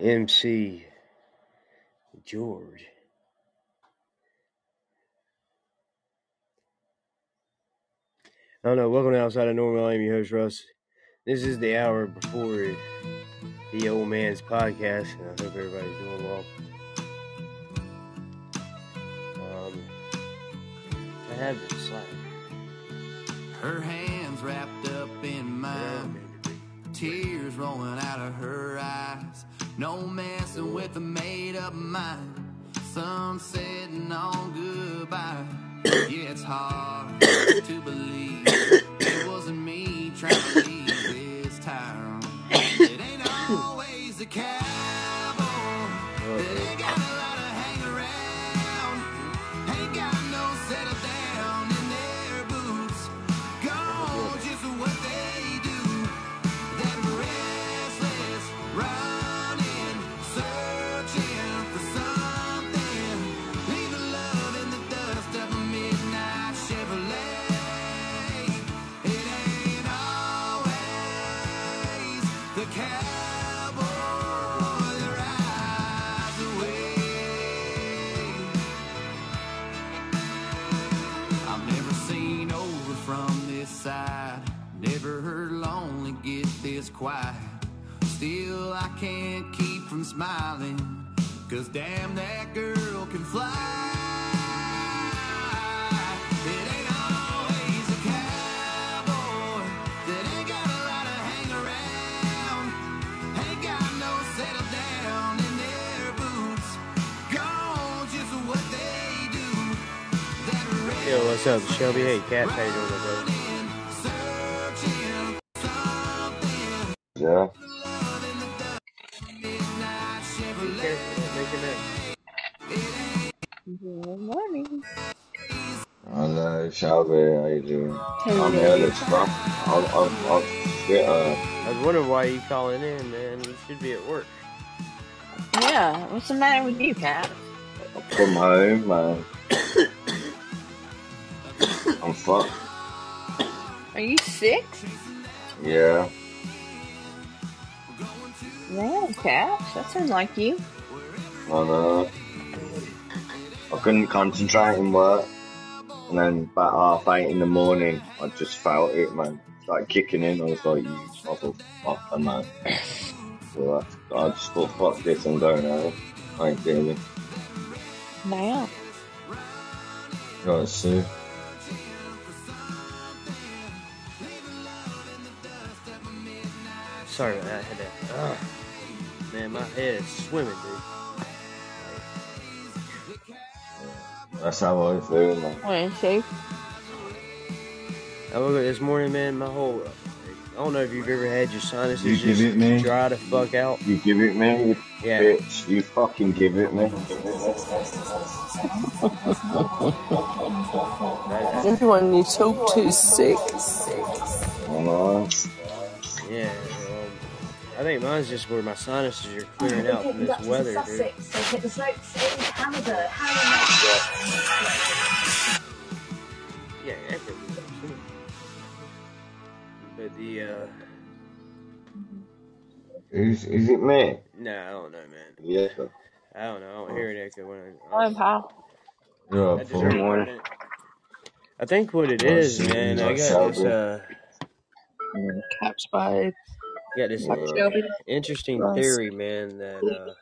MC George. I don't know. Welcome to Outside of Normal. I'm your host, Russ. This is the hour before the old man's podcast, and I hope everybody's doing well. Um, I have this slide. Her hands wrapped up in mine, tears rolling out of her eyes. No messing with a made up mind. Sun setting on goodbye. Yeah, it's hard to believe it wasn't me trying to leave this town. It ain't always the cowboy quiet. Still, I can't keep from smiling. Cause damn, that girl can fly. It ain't always a cowboy that ain't got a Yeah. Love in the dust, midnight Be Chevrolet. careful, make a mess. Good morning. Hello, Shelby. How you doing? Hello. I'm here, let's rock. I'm, I'm, I'm shit, uh, I was wondering why you calling in, man. You should be at work. Yeah, what's the matter with you, Cat? from home, man. I'm fucked. Are you sick? Yeah. Yeah, Cat. That sounds like you. I know. Uh, I couldn't concentrate in work. And then about half eight in the morning, I just felt it, man. Started kicking in. I was like, you motherfucker, man. So I, I just thought, fuck this, I'm going home. I ain't doing it. Now. Right, Sue. Sorry about that. I had to. Uh, Ugh. Man, my head is swimming, dude. That's how I feel, man. What, see? I woke up this morning, man. My whole. I don't know if you've ever had your sinuses You give just it me? dry the fuck out. You give it me, you Yeah. bitch. You fucking give it me. That- Everyone you talk to is sick. I know. yeah. I think mine's just where my sinuses are clearing out from this weather, dude. So hit the slopes in Canada. How Yeah, that could be too. But the uh, Is, is it me? no, I don't know, man. Yeah. I don't know. I don't hear an echo when I. Morning, pal. You're I up just for heard it. it. I think what it Right, man. I got this Shelby. uh, Caps by got this Yeah. Shelby. interesting theory, man. That uh,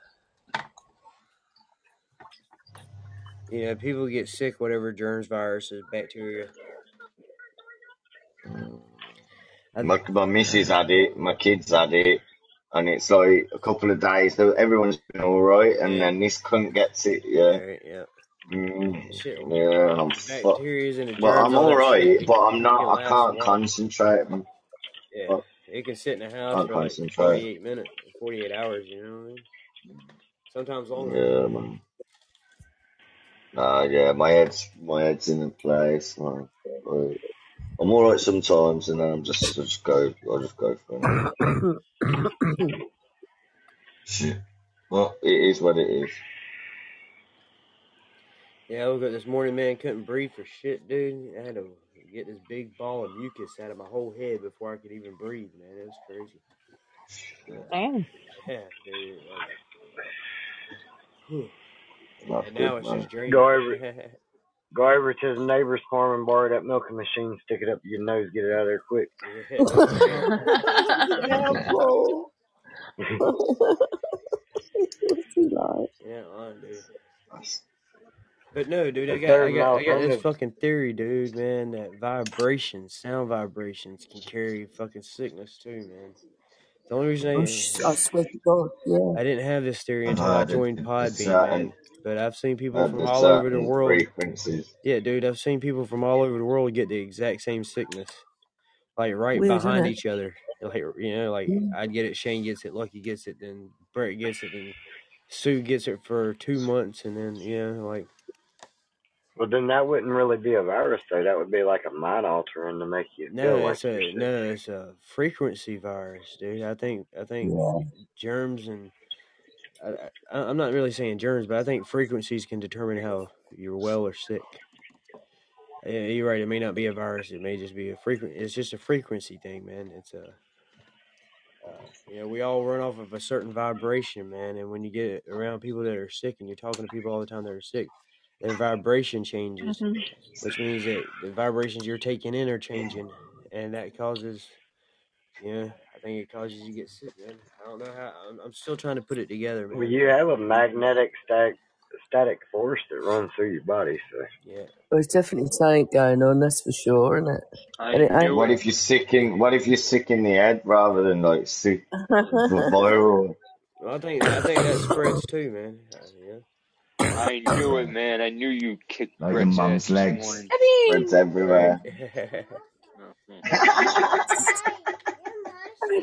you know, people get sick, whatever germs, viruses, bacteria. I, My, my missus had it, my kids had it, and it's like a couple of days, though everyone's been alright, and yeah, then this cunt gets it, yeah, yeah. right, yeah. Mm, Shit, yeah, and I'm the fucked. bacterias and the But I'm alright, but I'm can not, I can't concentrate. Yeah, I it can sit in the house for like concentrate. 48 minutes, 48 hours, you know what I mean? Sometimes longer. Yeah, man. Nah, yeah, my head's, my head's in a place, man. I'm alright sometimes, and then I'm just, I just go, I just go for it. Shit. Well, it is what it is. Yeah, woke up this morning, man, couldn't breathe for shit, dude. I had to get this big ball of mucus out of my whole head before I could even breathe, man. It was crazy. Damn. Yeah, dude. Like. That's and now it's man. just draining. Go over, go over to the neighbor's farm and borrow that milking machine. Stick it up your nose. Get it out of there quick. yeah, yeah, bro. What's he like? yeah, on, dude. That's- But no, dude, I got, I got, I got this fucking theory, dude, man, that vibrations, sound vibrations, can carry fucking sickness too, man. The only reason Oh, I, sh- I swear to God, yeah. I didn't have this theory I've until I joined There's Podbean, certain, man. But I've seen people uh, from there's all over the world. frequencies. Yeah, dude, I've seen people from all over the world get the exact same sickness, like right Weird, behind each other. Like you know, like Mm. I'd get it, Shane gets it, Lucky gets it, then Brett gets it, then Sue gets it for two months, and then you know, like Well, then that wouldn't really be a virus, though. That would be like a mind altering to make you no, feel it's you're a no, it's a frequency virus, dude. I think I think Yeah. germs and I, I, I'm not really saying germs, but I think frequencies can determine how you're well or sick. Yeah, you're right. It may not be a virus. It may just be a frequent. It's just a frequency thing, man. It's a, uh, you know, we all run off of a certain vibration, man. And when you get around people that are sick, and you're talking to people all the time that are sick, their vibration changes, Mhm. which means that the vibrations you're taking in are changing, and that causes, you know, I think it causes you to get sick, man. I don't know how. I'm, I'm still trying to put it together, Well, you have a magnetic static static force that runs through your body, so Yeah. Well, there's definitely something going on, that's for sure, isn't it? I And it ain't. What if you're sick in What if you're sick in the head rather than like sick viral? Well, I think I think that spreads too, man. Uh, yeah. I knew it, man. I knew you kicked Like your Brett's ass mum's this legs. morning. Spreads everywhere. Right. Oh, hmm.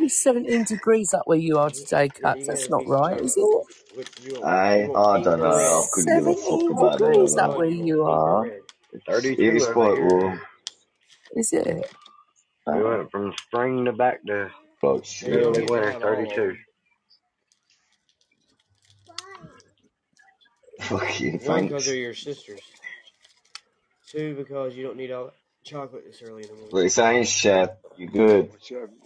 17 degrees up where you are today, yeah, Cats. you That's got a not right, is it? What you want? You I want I don't know. I couldn't give a fuck 17 about that. degrees What up where you you want? Pink or are. red? it's It 32 is over quite here. warm. Is it? We Oh. went from spring to back to Like And you shit. don't early winter, have all of 32. Them. Fuck you, One, because they're your sisters. Two, because you don't need all that chocolate this early in the What morning. you saying, Chef? You good?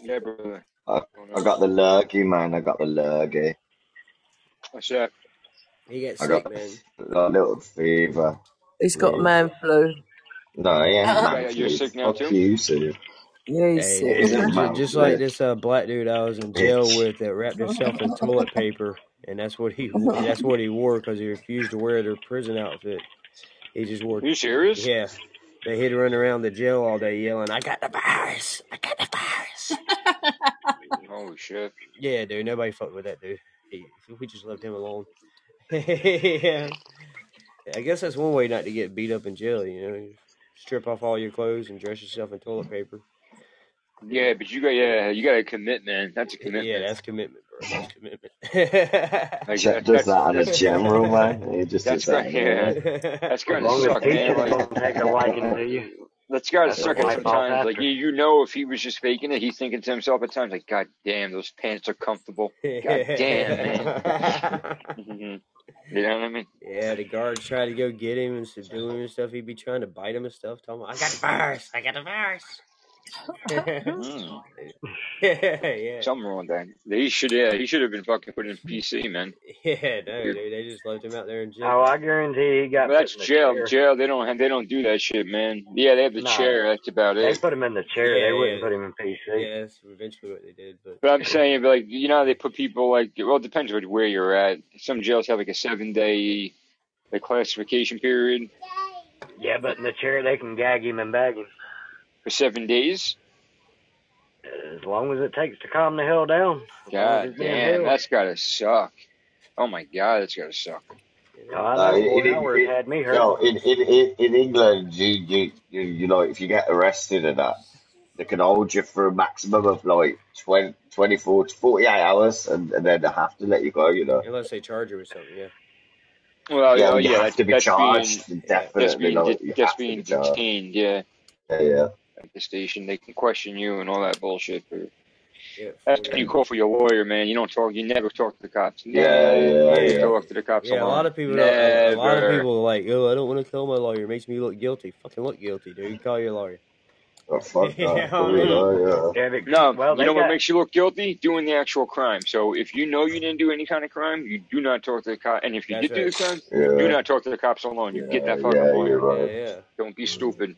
Yeah, brother. I I got the lurgy, man. I got the lurgy. What's up? He got I got sick, man. a little fever. He's got Yeah. man flu. No, he ain't Yeah, man yeah, you're flu. sick now Fuck too? you, Sue. Yeah, he's Hey, sick. It dude, isn't ju- man just like this uh, black dude I was in jail with that wrapped himself in toilet paper, and that's what he that's what he wore because he refused to wear their prison outfit. He just wore Are you serious? yeah. They he'd run around the jail all day yelling, "I got the virus! I got the virus!" Holy shit. Yeah, dude, nobody fucked with that dude. He, we just left him alone. yeah. I guess that's one way not to get beat up in jail. You know, You strip off all your clothes and dress yourself in toilet paper. Yeah, but you got yeah, you got to commit, man. That's a commitment. Yeah, that's commitment, bro. That's commitment. Like Chef that, does that's that on a that's general, man. He just that's does right. Yeah, that's As gonna suck, man. teachers Like, take a liking to you, that's gotta suck a at wipe off sometimes. Like you, you know, if he was just faking it, he's thinking to himself at times, like, God damn, those pants are comfortable. God damn, man. You know what I mean? yeah, the guards try to go get him and subdue him and stuff. He'd be trying to bite him and stuff. Tell him, "I got the virus. I got the virus." Mm. yeah, Something wrong with that. He should, yeah, he should have been fucking put in PC, man. yeah, no, dude, they just left him out there in jail. oh, I guarantee he got But put that's in the jail. chair. Jail, they don't have, they don't do that shit, man. Yeah, they have the No, chair. That's about it. they put him in the chair. Yeah, They wouldn't yeah, put him in PC. yeah. That's eventually what they did, but But I'm saying, but like, you know, how they put people like, well, it depends on where you're at. Some jails have like a seven day, like classification period Yeah, but in the chair they can gag him and bag him for seven days. as long as it takes to calm the hell down. As long as God damn, that's gotta suck. Oh my god, that's gotta suck. Oh, I Uh, know, in, boy, in, that word in, had me hurt. yo, in, in, in, in England, you, you, you, you know, if you get arrested and that, they can hold you for a maximum of like 20, 24 to 48 hours and, and then they have to let you go, you know. unless they charge you with something, yeah, Well, Yeah, yeah, you yeah, have to be that's being, charged. yeah. that's Definitely, being, like, de- you that's have to being be charged. detained. Yeah, Yeah, yeah. At the station, they can question you and all that bullshit. But Yeah, that's for when you call for your lawyer, man. You don't talk. You never talk to the cops. Yeah, Never yeah, Yeah, talk to the cops yeah. A lot of people, don't, a, a lot of people are like, oh, I don't want to tell my lawyer. It makes me look guilty. Fucking look guilty, dude. Call your lawyer. Oh, fuck Yeah, that. Probably I mean- not, yeah. Yeah, No, well, you they know what makes you look guilty? Doing the actual crime. So if you know you didn't do any kind of crime, you do not talk to the cop. And if you That's did do the crime, Yeah. do not talk to the cops alone. You get that fucking yeah, lawyer. you're Yeah, right. yeah. Don't be stupid.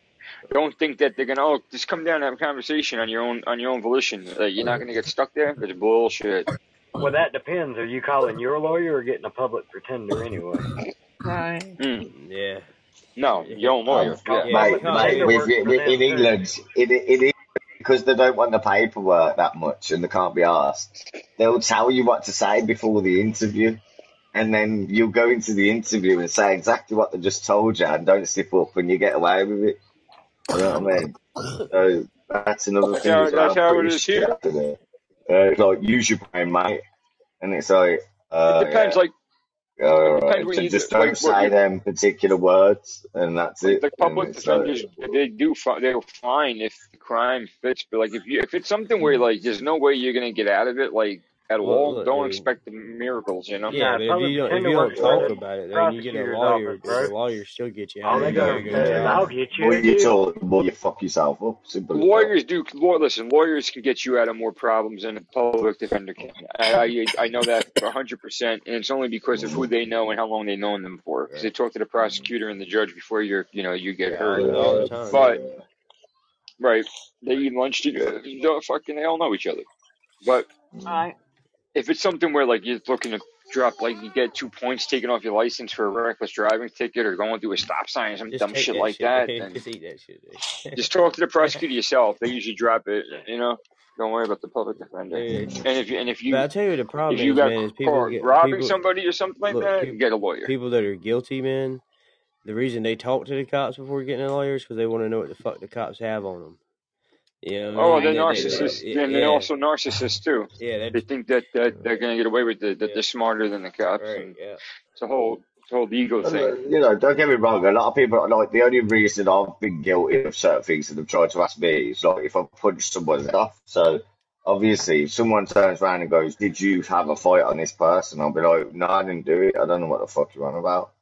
Don't think that they're gonna oh just come down and have a conversation on your own on your own volition. Uh, you're not gonna get stuck there. That's bullshit. Well, that depends. Are you calling your lawyer or getting a public pretender anyway? Right. Mm. Yeah. No, your own lawyer. Yeah. Mate, Yeah. mate, Yeah. with, with, in England, in, in England, because they don't want the paperwork that much and they can't be asked, they'll tell you what to say before the interview. And then you'll go into the interview and say exactly what they just told you and don't slip up and you get away with it. You know what I mean? So that's another That's thing how- that's how it is here. Uh, it's like, use your brain, mate. And it's like, uh, It depends. yeah. Like All depends right. So just do- don't like say them particular words, and that's it. the public it's like- defenders, they do they'll fine if the crime fits. But like if you if it's something where like there's no way you're gonna get out of it, like at Well, all, look, don't dude. expect the miracles. You know. Yeah, but if you don't, if you don't talk for about it, then you get a lawyer. office, but the lawyer still gets you All out. they You gonna do a good say is, job. "I'll get you." More a you deal." talk, the you fuck yourself up. Simple as. Lawyers do. Law, listen, lawyers can get you out of more problems than a public defender can. I I, I know that hundred percent, and it's only because of who they know and how long they've known them for. Because they talk to the prosecutor and the judge before you're, you know, you get Yeah, hurt. all, all the time. But right, they eat lunch together. Uh, they fucking, they all know each other. But Right. If it's something where like you're looking to drop, like you get two points taken off your license for a reckless driving ticket or going through a stop sign or some just dumb shit that like shit, that, then Just that shit. just talk to the prosecutor yourself. They usually drop it. You know, don't worry about the public defender. Dude. And if you and if you But I'll tell you the problem if you got man, is people caught get robbing people, somebody or something like look, that, people- get a lawyer. people that are guilty, man. The reason they talk to the cops before getting a lawyer is because they want to know what the fuck the cops have on them. You know what I Oh, mean? they're They- they- narcissists, they- and yeah, they're also narcissists too. yeah, They that's think that, that they're gonna get away with it, that Yeah. they're smarter than the cops. right. And Yeah, it's a whole, it's a whole ego And, thing. uh, You know, don't get me wrong. A lot of people like the only reason I've been guilty of certain things that they've tried to ask me is like if I punch someone's head off. So obviously, if someone turns around and goes, "Did you have a fight on this person?" I'll be like, "No, I didn't do it. I don't know what the fuck you're on about."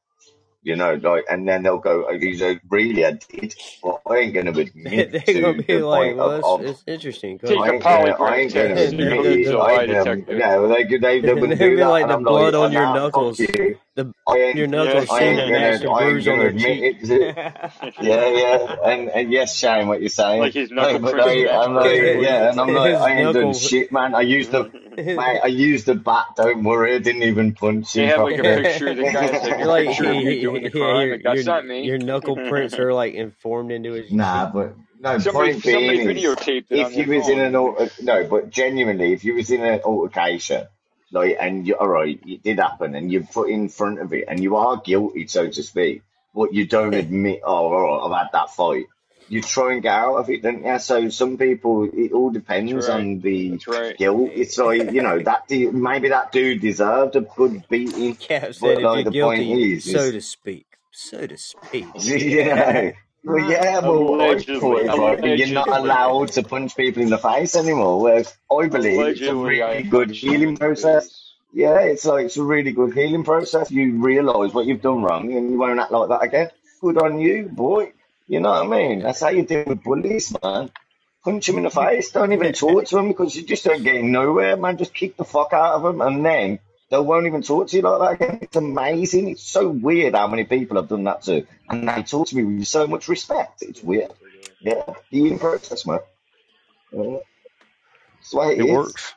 You know, like, and then they'll go, oh, "He's like, really, I did." Well, I ain't gonna admit they're to gonna be the like, point well, of, it's, of it's interesting. 'cause Take I a ain't gonna, I ain't gonna admit it. He's a I lie ain't gonna, yeah, well, they, they, they And wouldn't they'll do be that, like and the I'm blood like, on your knuckles. you. The I your knuckles I seem ain't to gonna, match the I ain't bruise on gonna their cheek. it. Yeah, yeah, and, and yes, Shane, what you're saying. Like his knuckle but prints I, I'm like, bruises. yeah, and I'm like, His I ain't done shit, man. I used the, mate, I used the bat. Don't worry, I didn't even punch They him. have like a properly. picture. The guy has like You're like, picture of you doing the crime. your, Like, that's your, not me. your knuckle prints are like informed into his. Nah, but no. Somebody, point somebody being is, videotaped it if you their was in an no, but genuinely, if you was in an altercation, like, and you, all right, it did happen, and you're put in front of it, and you are guilty, so to speak, but you don't admit, oh, all right, I've had that fight. You try and get out of it, don't you? So some people, it all depends right. on the right. guilt. It's like you know that du- maybe that dude deserved a good beating. Cap said, But like you're the point is, so to speak, so to speak. yeah. Well, yeah, well, I Allegedly. thought you're not allowed to punch people in the face anymore. Whereas I believe it's a really good healing somebody in the process. Yeah, it's like it's a really good healing process. You realise what you've done wrong and you won't act like that again. Good on you, boy. You know what I mean? That's how you deal with bullies, man. Punch them in the face. Don't even talk to them because you just don't get nowhere, man. Just kick the fuck out of them and then they won't even talk to you like that again. It's amazing. It's so weird how many people have done that to. And they talk to me with so much respect. It's weird. Yeah, healing process, man. Yeah. That's the way it It is. works.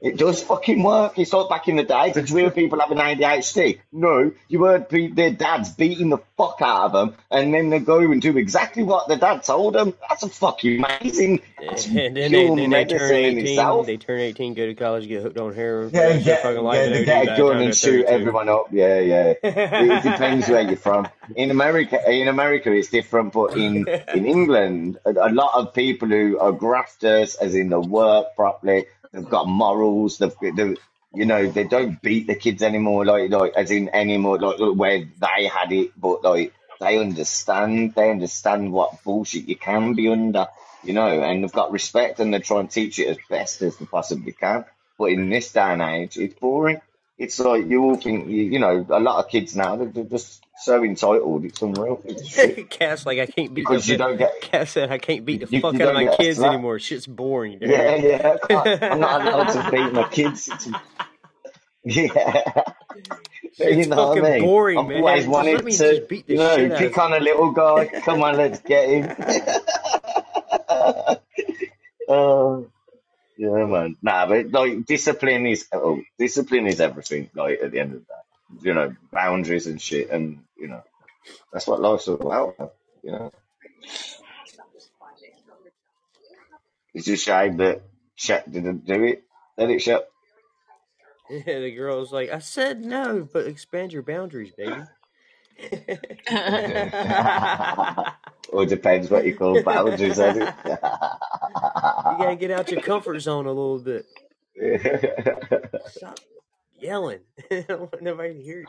It does fucking work. It's like back in the day. Did hear people having ADHD? No, you heard pe- their dads beating the fuck out of them, and then they go and do exactly what their dad told them. That's a fucking amazing. That's And then they, then they turn 18, itself. they turn 18, go to college, get hooked on heroin, Yeah, the rest of their get, fucking life, yeah, they they get a gun and shoot everyone up. Yeah, yeah. It depends where you're from. In America, in America, it's different, but in in England, a, a lot of people who are grafters, as in they work properly, they've got morals. They've, they you know, they don't beat the kids anymore, like like as in anymore, like where they had it, but like they understand, they understand what bullshit you can be under, you know, and they've got respect and they try and teach it as best as they possibly can. But in this day and age, it's boring. it's like you all think you, you know a lot of kids now they're, they're just so entitled. It's unreal. It's. Cass like I can't beat because the you don't get Cass said I can't beat the you, fuck you out of my kids anymore. Shit's boring. Dude. Yeah, yeah. I I'm not allowed to beat my kids. It's, yeah. you Shit's know fucking I mean? boring, I've man. always Just wanted me to, just beat the you know, shit pick on a little guy. Come on, let's get him. oh, yeah, man. Nah, but like discipline is oh, discipline is everything. Like at the end of the day, you know, boundaries and shit, and you know, that's what life's all about. You know, it's a shame that Shaq didn't do it. Let it Shaq. Yeah, the girl was like, I said no, but expand your boundaries, baby. or depends what you call boundaries, it? you gotta get out your comfort zone a little bit. Stop yelling. I don't want nobody to hear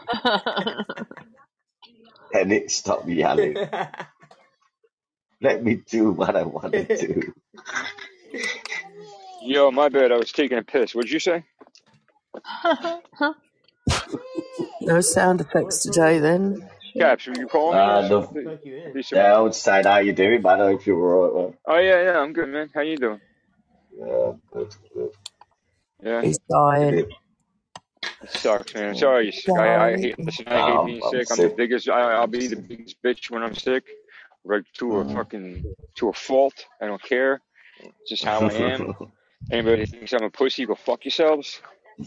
and it stop yelling. Let me do what I want to do. Yo, my bad. I was taking a piss. What'd you say? No sound effects today then. Caps, were you calling me? Uh, or no, something? Fuck you in. Be some- yeah, I would say how you doing, but I don't know if you were right. Oh yeah, yeah. I'm good, man. How you doing? yeah, good, good. Yeah, He's dying. Good. it sucks, man. I'm sorry you're sick. I, I hate. Listen, I hate Um, being I'm sick. I'm the sick. biggest. I, I'll be the biggest bitch when I'm sick. Like to a Mhm. fucking to a fault. I don't care. It's just how I am. Anybody thinks I'm a pussy, go fuck yourselves.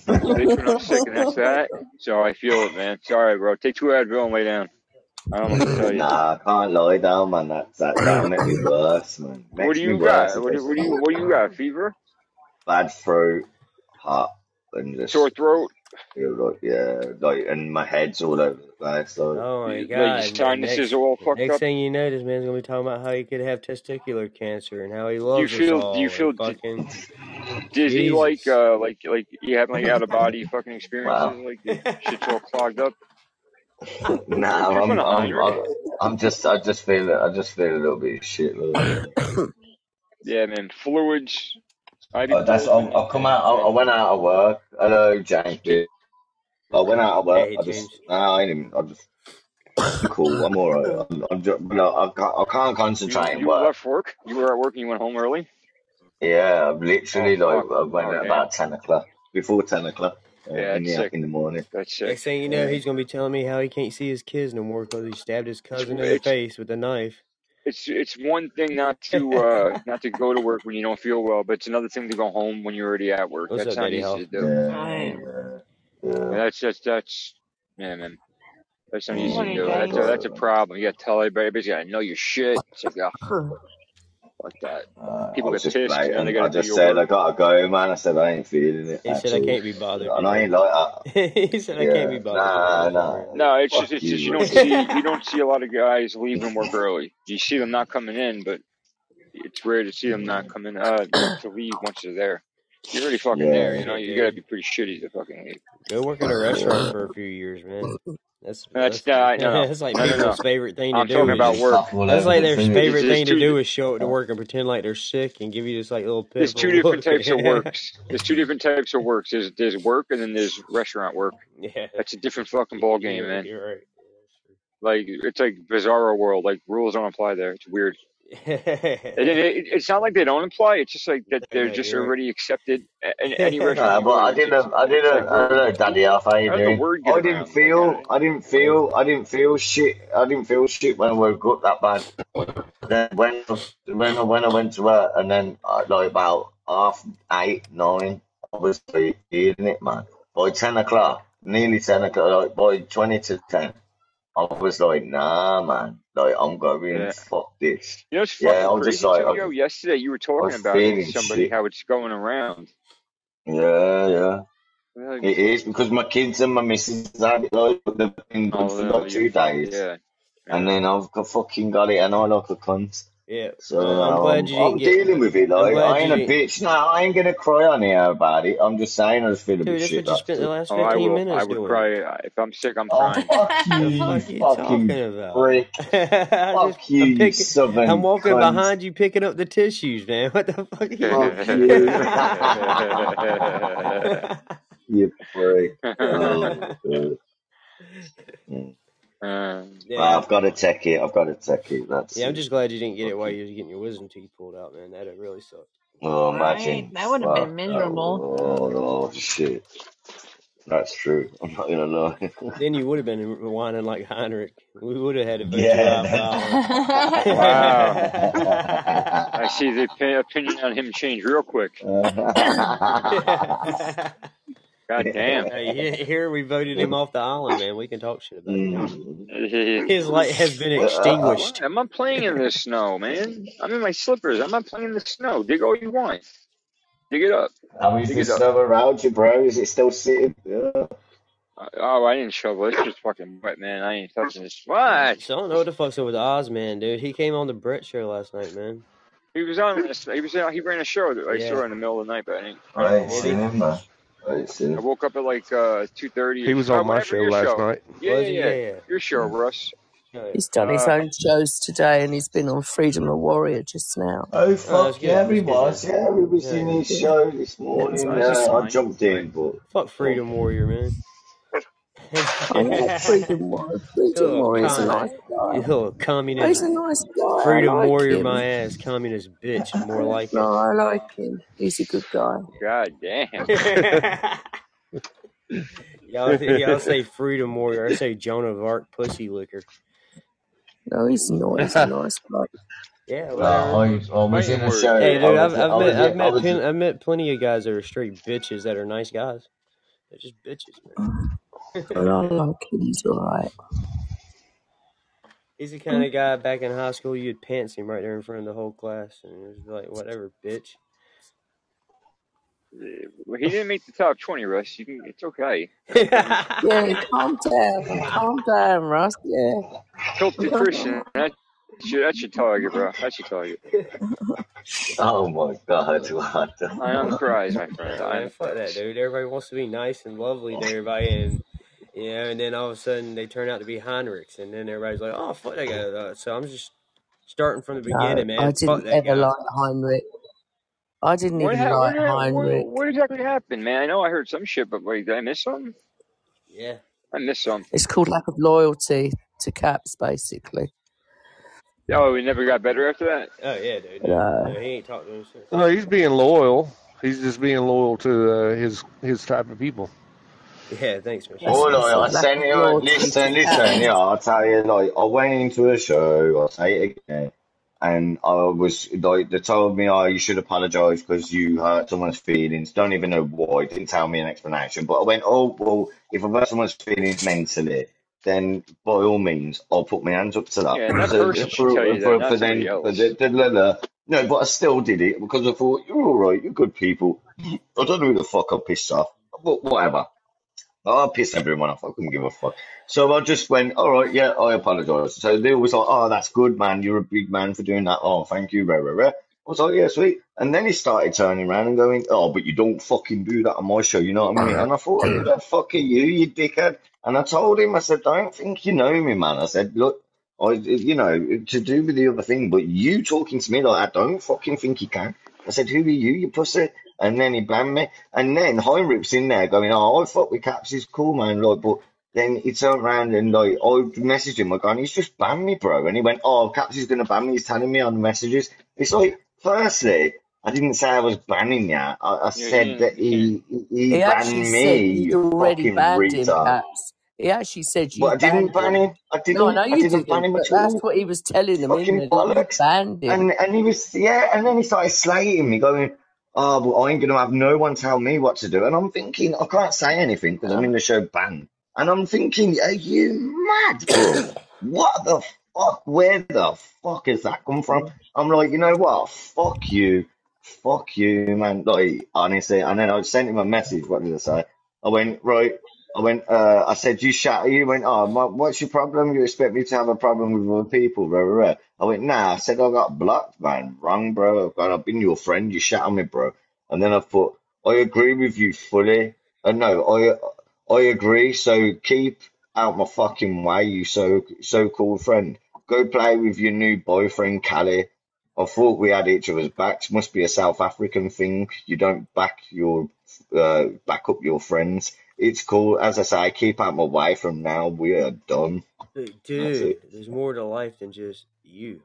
I'm a bitch when I'm sick, and that's that. So I feel it, man. Sorry, bro. Take two Advil and lay down. I don't know what to tell you. nah, I can't lie down, man. That, that, that'll make me worse, man. Makes What do me you worse. got? What if do, what do you What do you got? Fever? bad throat, heart, and just Sore throat? Feel like, yeah, like, and my head's all over the place. So, Oh my Like god. your man. sinuses Next, are all fucked next up. thing you know, this man's gonna be talking about how he could have testicular cancer and how he Do you loves us feel? all. Do you and feel fucking dizzy? Jesus. Like uh, like like you have like out of body fucking experiences? wow. Like your shit's all clogged up? Nah, You're I'm, from a I'm. I'm, I'm just, I just feel, it. I just feel a little bit shit. Little bit. Yeah, man. Fluids. Oh, that's, I, Ibuprofen. I come out, I, I went out of work. Hello, James. I went out of work. Hey I just, James. nah, I ain't even, I just, cool. I'm alright. I'm, I'm just, no, I can't, I can't concentrate in you work. left work? You were at work and you went home early? Yeah, I've Oh literally like. I went Oh at about 10 o'clock, before 10 o'clock, uh, Yeah, in the, sick. in the morning. That's sick. Next thing you know, Yeah. he's gonna be telling me how he can't see his kids no more because he stabbed his It's cousin in the it's face with a knife. It's it's one thing not to uh not to go to work when you don't feel well, but it's another thing to go home when you're already at work. What's That's up, not easy Hall? to do. Yeah, yeah, Yeah, yeah. that's just that's yeah, man. That's not easy to do. That's a that's a problem. You gotta tell everybody, you gotta know your shit. It's like, oh, fuck that. Uh, People get just pissed, you know, they blatant. I gotta do just your said I gotta go, man. I said I ain't feeling it He at said I can't be bothered And I ain't like that. he said I can't be bothered nah, today. nah. No, it's just Fuck it's just you you. don't see you don't see a lot of guys leaving work early. You see them not coming in, but it's rare to see them not coming uh to leave once they're there. You're already fucking there, you know. Shit, You gotta be pretty shitty to fucking leave. Go work in a restaurant for a few years, man. That's That's uh, that's not no no that's like no no no. people's favorite thing to I'm do talking You is about just work. that's like their favorite There's, there's thing to do is show up to work and pretend like they're sick and give you this like little there's two different look. types of works. There's two different types of works. There's there's work and then there's restaurant work. yeah, That's a different fucking ball game, you're man. you're right. Like it's like bizarro world. Like rules don't apply there. It's weird. And it, it, it's not like they don't apply. It's just like that they're just already accepted. A- In any restaurant Nah, but I didn't. I didn't. like I don't know, Daddy. How you How does the doing? I didn't around? Like I feel. I didn't feel. I didn't feel shit. I didn't feel shit when I woke up that bad. Then when when I when I went to work and then uh, like about half eight nine, I was like, feeling it, man. By ten o'clock, nearly ten o'clock, like by twenty to ten, I was like, nah, man. Like I'm going. Yeah. Fuck this. You know Yeah, fucking I was just like, too, I yo? was, Yesterday you were talking about it with feeling somebody shit. how it's going around. Yeah, yeah. Like, It is because my kids and my missus had it like they've been good oh, for like two days, yeah, and then I've got fucking got it, and I like a cunt. Yeah, So I'm glad um, I'm you didn't I'm get. dealing with it. Like I ain't a didn't. bitch. No, I ain't gonna cry on here about it. I'm just saying I just feel a Dude, bit that's shit. what you That's spent the all. last Oh, I 15 will. I would doing. cry uh, if I'm sick. I'm Oh crying. fuck The you, you fuck you fucking talking about? prick! I just, Fuck you, I'm you picking, I'm walking cunt! behind you picking up the tissues, man. What the fuck are you Fuck doing? you! you prick. Oh, God. Uh, Yeah, Well, I've got to take it. I've got to take it. That's yeah. I'm just glad you didn't get it while you was getting your wisdom teeth pulled out, man. That'd really sucked. Oh, Right? imagine. That would have been miserable. Oh, oh, shit. That's true. I'm not gonna lie. Then you would have been whining like Heinrich. We would have had to vote you Yeah. Wow. I see the opinion on him change real quick. God damn. Hey, here we voted him off the island, man. We can talk shit about him. Mm. His light has been extinguished. I'm not playing in the snow, man. I'm in my slippers. I'm not playing in the snow. Dig all you want. Dig it up. How is Dig the it snow around you, bro? Is it still sitting? Yeah. Uh, Oh, I didn't shovel. It's just fucking wet, man. I ain't touching this. What? So I don't know what the fuck's up with Oz, man, dude. He came on the Brett show last night, man. He was on this. He was. He ran a show. That I Yeah. saw in the middle of the night, but I, ain't, I ain't seen him, man. I ain't I woke up at like uh, two thirty. He was on my show last night. Yeah, Was yeah, he? yeah. Yeah, yeah. Your show, Russ. Oh, yeah. He's done his Uh, own shows today and he's been on Freedom of Warrior just now. Oh, that's fuck good. yeah, That's we good, was. man. Yeah, we was Yeah, in yeah. his Yeah. show this Yeah, morning. Nice, that's Uh, I fine. jumped in, but Fuck Freedom Warrior, man. I like Freedom Warrior. Freedom Little Warrior's a con- nice you guy. little He's a nice guy. I Freedom like Warrior, him. my ass, communist bitch, more like No, I like him. He's a good guy. God damn. it. y'all, y'all say Freedom Warrior. I say Joan of Arc, pussy liquor. No, he's not. He's a nice guy. Yeah, no, whatever. I, I was in a show. Hey, I dude, I've, I I've met, I've met, pen, I've met plenty of guys that are straight bitches that are nice guys. They're just bitches, man. But I like him. He's alright. He's the kind of guy back in high school you'd pants him right there in front of the whole class, and it was like, whatever, bitch. Well, he didn't make the top twenty, Russ. You can. It's okay. Yeah, calm down. Calm down, Russ. Yeah. Filthy Christian. That should, that should tell you, bro. That should tell you. oh my god, what the I am cries, my friend. I man, am fuck that, dude. Everybody wants to be nice and lovely to everybody, and you know, and then all of a sudden they turn out to be Heinrichs, and then everybody's like, "Oh, fuck that guy." Uh, So I'm just starting from the No, beginning, man. I didn't that ever guy. like Heinrich. I didn't What, even ha- like what, ha- what, Heinrich. what exactly happened, man? I know I heard some shit, but wait, did I miss something? Yeah. I missed some. It's called lack of loyalty to Caps, basically. Oh, we never got better after that. Oh yeah, dude. No, No. no, he ain't talked to him since. No, he's being loyal. He's just being loyal to uh, his his type of people. Yeah, thanks, man. That's Oh, I no, I said. Sent you. loyalty Listen, to listen. Yeah, I'll tell you. Like, I went into a show. I'll say it again, and I was like, they told me, "Oh, you should apologise because you hurt someone's feelings." Don't even know why. Didn't tell me an explanation. But I went, "Oh, well, if I hurt someone's feelings mentally." Then, by all means, I'll put my hands up to that. Yeah, that So, person should for, tell you for, not for then, for the, the, the, the, no, but I still did it because I thought you're all right. You're good people. I don't know who the fuck I pissed off, but whatever. Oh, I pissed everyone off. I couldn't give a fuck. So I just went, all right, yeah, I apologise. So they always like, oh, that's good, man. You're a big man for doing that. Oh, thank you, rah, rah, rah. I was like, yeah, sweet. And then he started turning around and going, oh, but you don't fucking do that on my show. You know what I mean? Uh-huh. And I thought, who the fuck are you, you dickhead? And I told him, I said, don't think you know me, man. I said, look, I, you know, to do with the other thing, but you talking to me like that, don't fucking think you can. I said, who are you, you pussy? And then he banned me. And then Heinrich's in there going, oh, I fuck with Caps, he's cool, man. Like, but then he turned around and like, I messaged him, like, going, he's just banned me, bro. And he went, oh, Caps is going to ban me. He's telling me on the messages. It's like, firstly, I didn't say I was banning you. I, I Yeah, said you that didn't. You he, he He banned actually said me, you'd already fucking banned him. Caps. He actually said you But I didn't banned ban him. him. I No, I didn't. know I you didn't ban didn't, him but at that's all. what he was telling them, Fucking isn't it? You bollocks. banned him. And and he was yeah, and then he started slating me, going, "Oh, well, I ain't gonna have no one tell me what to do." And I'm thinking, I can't say anything because I'm in the show banned. And I'm thinking, are you mad, bro? what the fuck? Where the fuck has that come from? I'm like, you know what? Fuck you, fuck you, man. Like honestly. And then I sent him a message. What did I say? I went right. I went. Uh, I said, "You shut." You went. Oh, my, what's your problem? You expect me to have a problem with other people? Rah, rah, rah. I went. Nah. I said I got blocked, man. Wrong, bro. I've, got, I've been your friend. You shut on me, bro. And then I thought, I agree with you fully. Uh, no, I I agree. So keep out my fucking way, you so so called friend. Go play with your new boyfriend, Callie. I thought we had each other's backs. Must be a South African thing. You don't back your uh, back up your friends. It's cool. As I say, I keep out my way from now. We are done. Dude, That's dude, it. there's more to life than just you.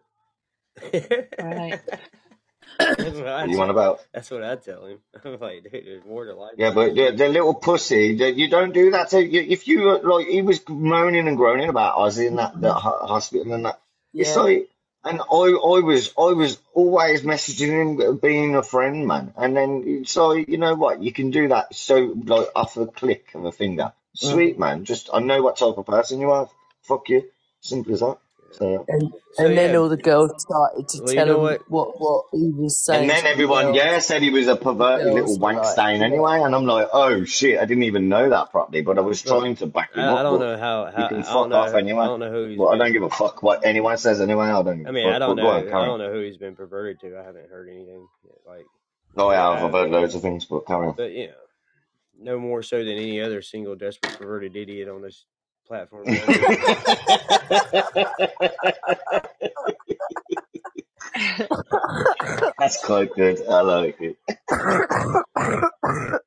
Right. That's what I you on tell. about? That's what I tell him. I'm like, dude, there's more to life Yeah, but the, the little pussy, the, you don't do that to you. If you uh, like, he was moaning and groaning about Ozzy in that, that hospital and that. It's Yeah. like, and I, I was, I was always messaging him, being a friend, man. And then so you know what, you can do that so like off the click of a finger. Mm. Sweet man, just I know what type of person you are. Fuck you, simple as that. So. And So and then yeah, all the girls started to well, you tell know him what? what what he was saying And saying then to the everyone, girls. yeah, said he was a The perverted little girls were wank like, stain yeah, anyway. And I'm like, oh shit, I didn't even know that properly, but I was Well, trying to back him I, I up. don't But know how, you how can I don't fuck off know I anyway. don't know who he's Well, I don't been. give a fuck what anyone says anyway. I don't give I a mean, I fuck. don't But go on, know. I carry don't know who he's been perverted to. I haven't heard anything. Like, Oh, yeah, I, I've I, heard loads of things, but carry on. but you know, no more so than any other single desperate perverted idiot on this platform. That's quite good. I like it.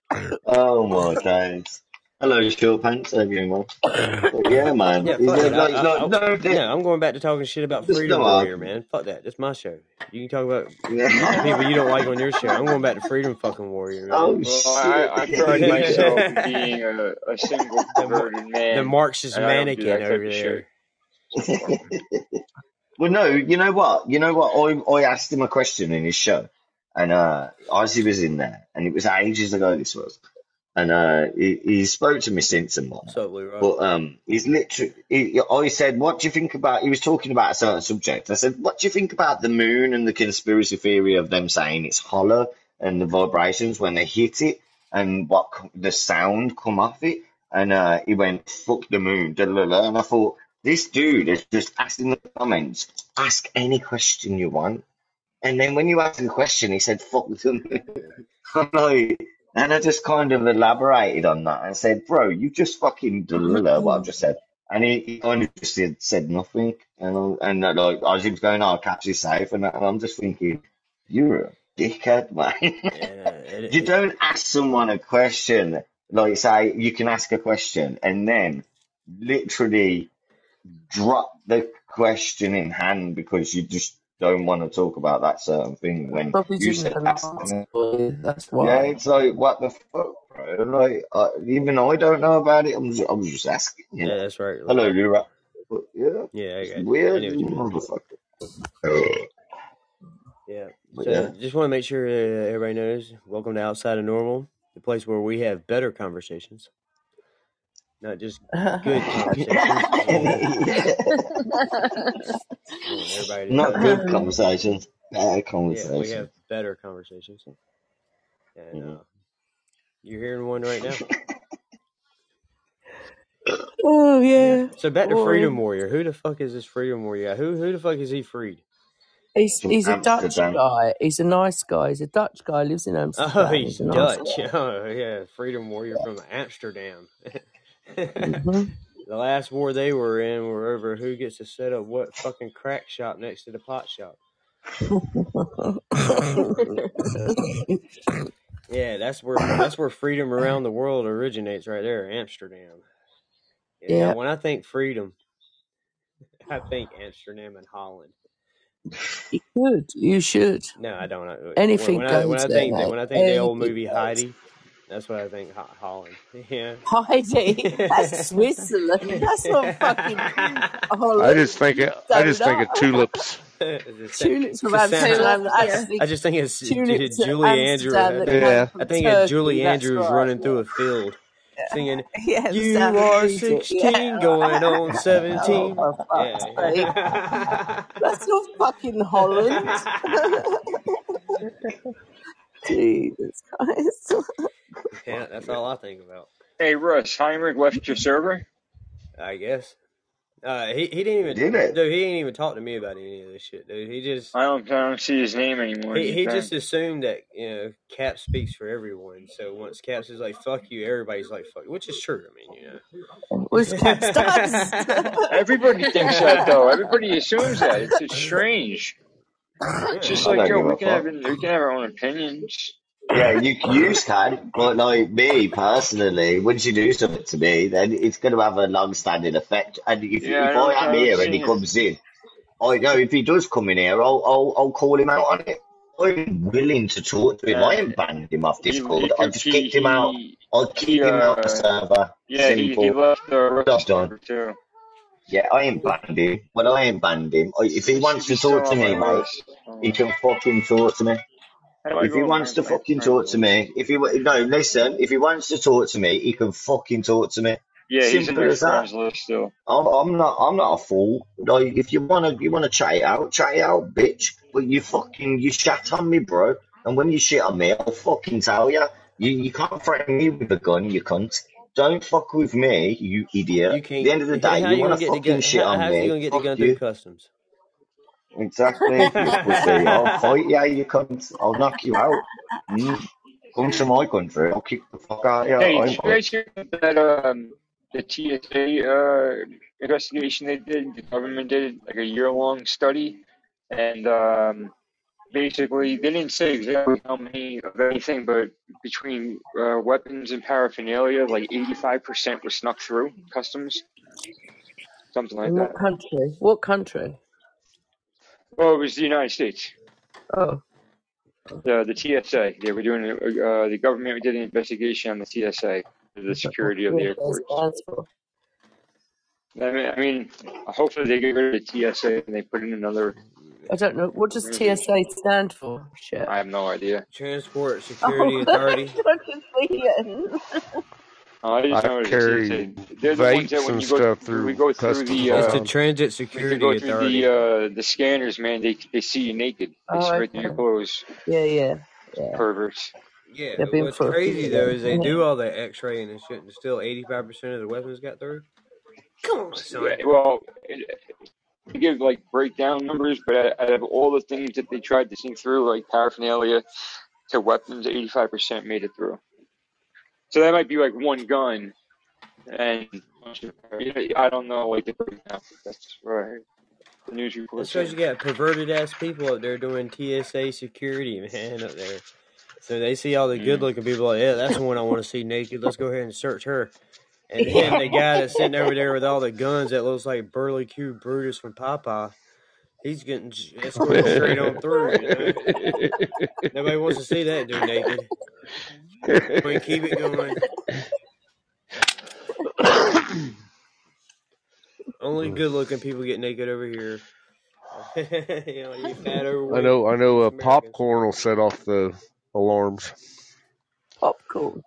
Oh my days. Hello, short pants. Hope you're doing well. Yeah, man. Yeah, Is fuck that. I, like, I, no, I, no, there- no, I'm going back to talking shit about Freedom no Warrior, man. Fuck that. That's my show. You can talk about the people you don't like on your show. I'm going back to Freedom fucking Warrior, man. Oh, Well, I, I shit. pride myself being a, a single the, Mar- perverted the Marxist and don't mannequin over there. So. Well, no, you know what? You know what? I, I asked him a question in his show, and uh, Ozzy was in there, and it was ages ago. This was, and uh, he, he spoke to me since and whatnot. up, Blue Rock? But um, he's literally. He, I said, "What do you think about?" He was talking about a certain subject. I said, "What do you think about the moon and the conspiracy theory of them saying it's hollow and the vibrations when they hit it and what the sound come off it?" And uh, he went, "Fuck the moon," da, da, da. and I thought. This dude is just asking the comments, ask any question you want. And then when you ask the question, he said, fuck them. I'm like, and I just kind of elaborated on that and said, bro, you just fucking blah, what I've just said. And he, he kind of just said, said nothing. And, and uh, like, as he was going, oh, catch you safe. And, and I'm just thinking, you're a dickhead, man. Yeah, you don't ask someone a question, like say, you can ask a question and then literally drop the question in hand because you just don't want to talk about that certain thing when Probably you said have an that's answer for you. That's yeah, it's like what the fuck, bro. Like uh, even I don't know about it. I'm just, I'm just asking, yeah, know. that's right. Hello, Lura. But yeah, Yeah, I it's got you. I weird, knew what you meant. motherfucker. Yeah. So yeah, just want to make sure uh, everybody knows. Welcome to Outside of Normal, the place where we have better conversations, not just good conversations. Yeah. I want everybody not good conversations, bad Yeah, we have better conversations, and Mhm. uh, you're hearing one right now. oh Yeah. yeah, So back to boy. Freedom Warrior. Who the fuck is this Freedom Warrior? Who who the fuck is he freed? He's he's a Dutch guy. He's a nice guy. He's a Dutch guy. Lives in Oh, Amsterdam. he's He's a nice Dutch. Oh, yeah, Freedom Warrior from Amsterdam. hmm The last war they were in were over who gets to set up what fucking crack shop next to the pot shop. Yeah, that's where that's where freedom around the world originates right there, Amsterdam. Yeah, yeah. when I think freedom, I think Amsterdam and Holland. You could. You should. No, I don't. I- When, Anything when I when goes I think that when I think the old movie. Heidi, that's what I think Ho- Holland. Yeah. Heidi, that's Switzerland. That's not fucking I Holland. just think it, I just think of tulips. Just say- Tulips from just sound- Amsterdam. Tulips, yeah. Actually, I just think it's tulips at Julie Andrews. Amsterdam that Yeah. I from think it's Turkey. Julie That's Andrews right. running through a field singing, Yeah, You Sam are Music. 16 Yeah, going right. on 17. Oh, for fuck's sake. Yeah. That's not fucking Holland. Jesus Christ. yeah, that's all I think about. Hey Russ, Heinrich left your server. I guess. Uh, he he didn't even Did it? dude. He didn't even talk to me about any of this shit, dude. He just I don't, I don't see his name anymore. he, he just assumed that you know Cap speaks for everyone. So once Cap is like "fuck you," everybody's like "fuck," you," which is true. I mean, you know. Which Caps does. Everybody thinks that though. Everybody assumes that. It's, it's strange. It's just I like don't yo, give we a can have we can have our own opinions. Yeah, you you can, but like me personally, once you do something to me, then it's going to have a long-standing effect. And if Yeah, I if I what am I'm here and he comes in, I know if he does come in here, I'll I'll, I'll call him out on it. I'm willing to talk to him. I Uh, ain't banned him off Discord. he, I just he, kicked him out. I'll kick him out of the server. yeah, he, he Simple. left the done. too. Yeah, I ain't banned him. But I ain't banned him. If he wants to talk to me, mate, he can fucking talk to me. How If he go on my, wants to fucking talk to me, if he no, listen, if he wants to talk to me, he can fucking talk to me. Yeah, he's in Simple as that. list still. I'm, I'm not, I'm not a fool. Like, if you wanna, you wanna chat it out, chat it out, bitch. But you fucking, you shat on me, bro. And when you shit on me, I'll fucking tell you. You, you can't threaten me with a gun, you cunt. Don't fuck with me, you idiot. You At can't. the end of the day, you you wanna gonna get the fucking gun? shit How, on how's you me, gonna get the fuck gun through you. customs? Exactly, you pussy. I'll fight you, you cunt. I'll knock you out. Mm. Come to my country, I'll kick the fuck out of you. Hey, I'm did you guys hear that um the TSA uh investigation they did? The government did like a year long study, and um basically they didn't say exactly how many of anything, but between uh, weapons and paraphernalia, like eighty five percent were snuck through customs, something like In what that. country? What country? Well, it was the United States. Oh, The the TSA. They were doing uh, the government did an investigation on the TSA the security of the yeah, airports. stands for. I mean, I mean, hopefully they get rid of the TSA and they put in another I don't know. What does. TSA stand for? Shit. I have no idea. Transport Security Oh, Authority. fucking Oh, I just I know carry the the ones that when and you go, stuff we through go through the, all It's the the uh, time. Transit we have to Security go through Authority. the uh the scanners, man. They they see you naked. They Oh, see right through your clothes. Yeah, yeah, yeah. Perverts. Yeah, They've what's for crazy though is they do all the X-ray and shit, and still 85% of the weapons got through. Come on, son. Yeah, well, it, they give like breakdown numbers, but out out of all the things that they tried to sneak through, like paraphernalia to weapons, eighty five percent made it through. So that might be like one gun, and I don't know like the breakdown. That's right. The news report That's because you got perverted ass people up there doing TSA security, man, up there. So they see all the Mm. good looking people, like, yeah, that's the one I want to see naked. Let's go ahead and search her. And then the guy that's sitting over there with all the guns that looks like Burly Q Brutus from Popeye, he's getting escorted straight on through. You know? Nobody wants to see that dude naked. We keep it going. Only good looking people get naked over here. you know, I know. I know. Uh, popcorn will set off the alarms. Popcorn.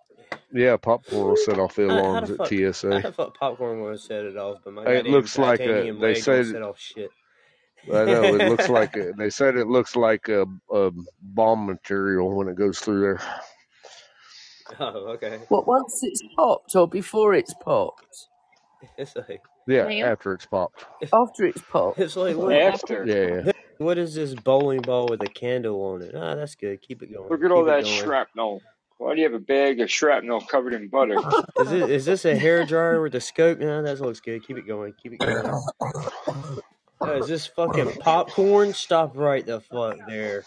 Yeah, popcorn will set off the How, how alarms at fuck? TSA. the fuck popcorn gonna set it off? But my It looks like a. They said. set off shit. I know. It looks like. A, they said it looks like a, a bomb material when it goes through there. Oh, okay. Well, once it's popped or before it's popped? It's like Yeah, Ma'am? after it's popped. After it's popped. it's like what? After. Yeah. yeah. What is this bowling ball with a candle on it? Ah, that's good. Keep it going. Look at all Keep it that going. shrapnel. Why do you have a bag of shrapnel covered in butter? Is it is this a hair dryer with a scope? No, that looks good. Keep it going. Keep it going. Is this fucking popcorn? Stop right the fuck there.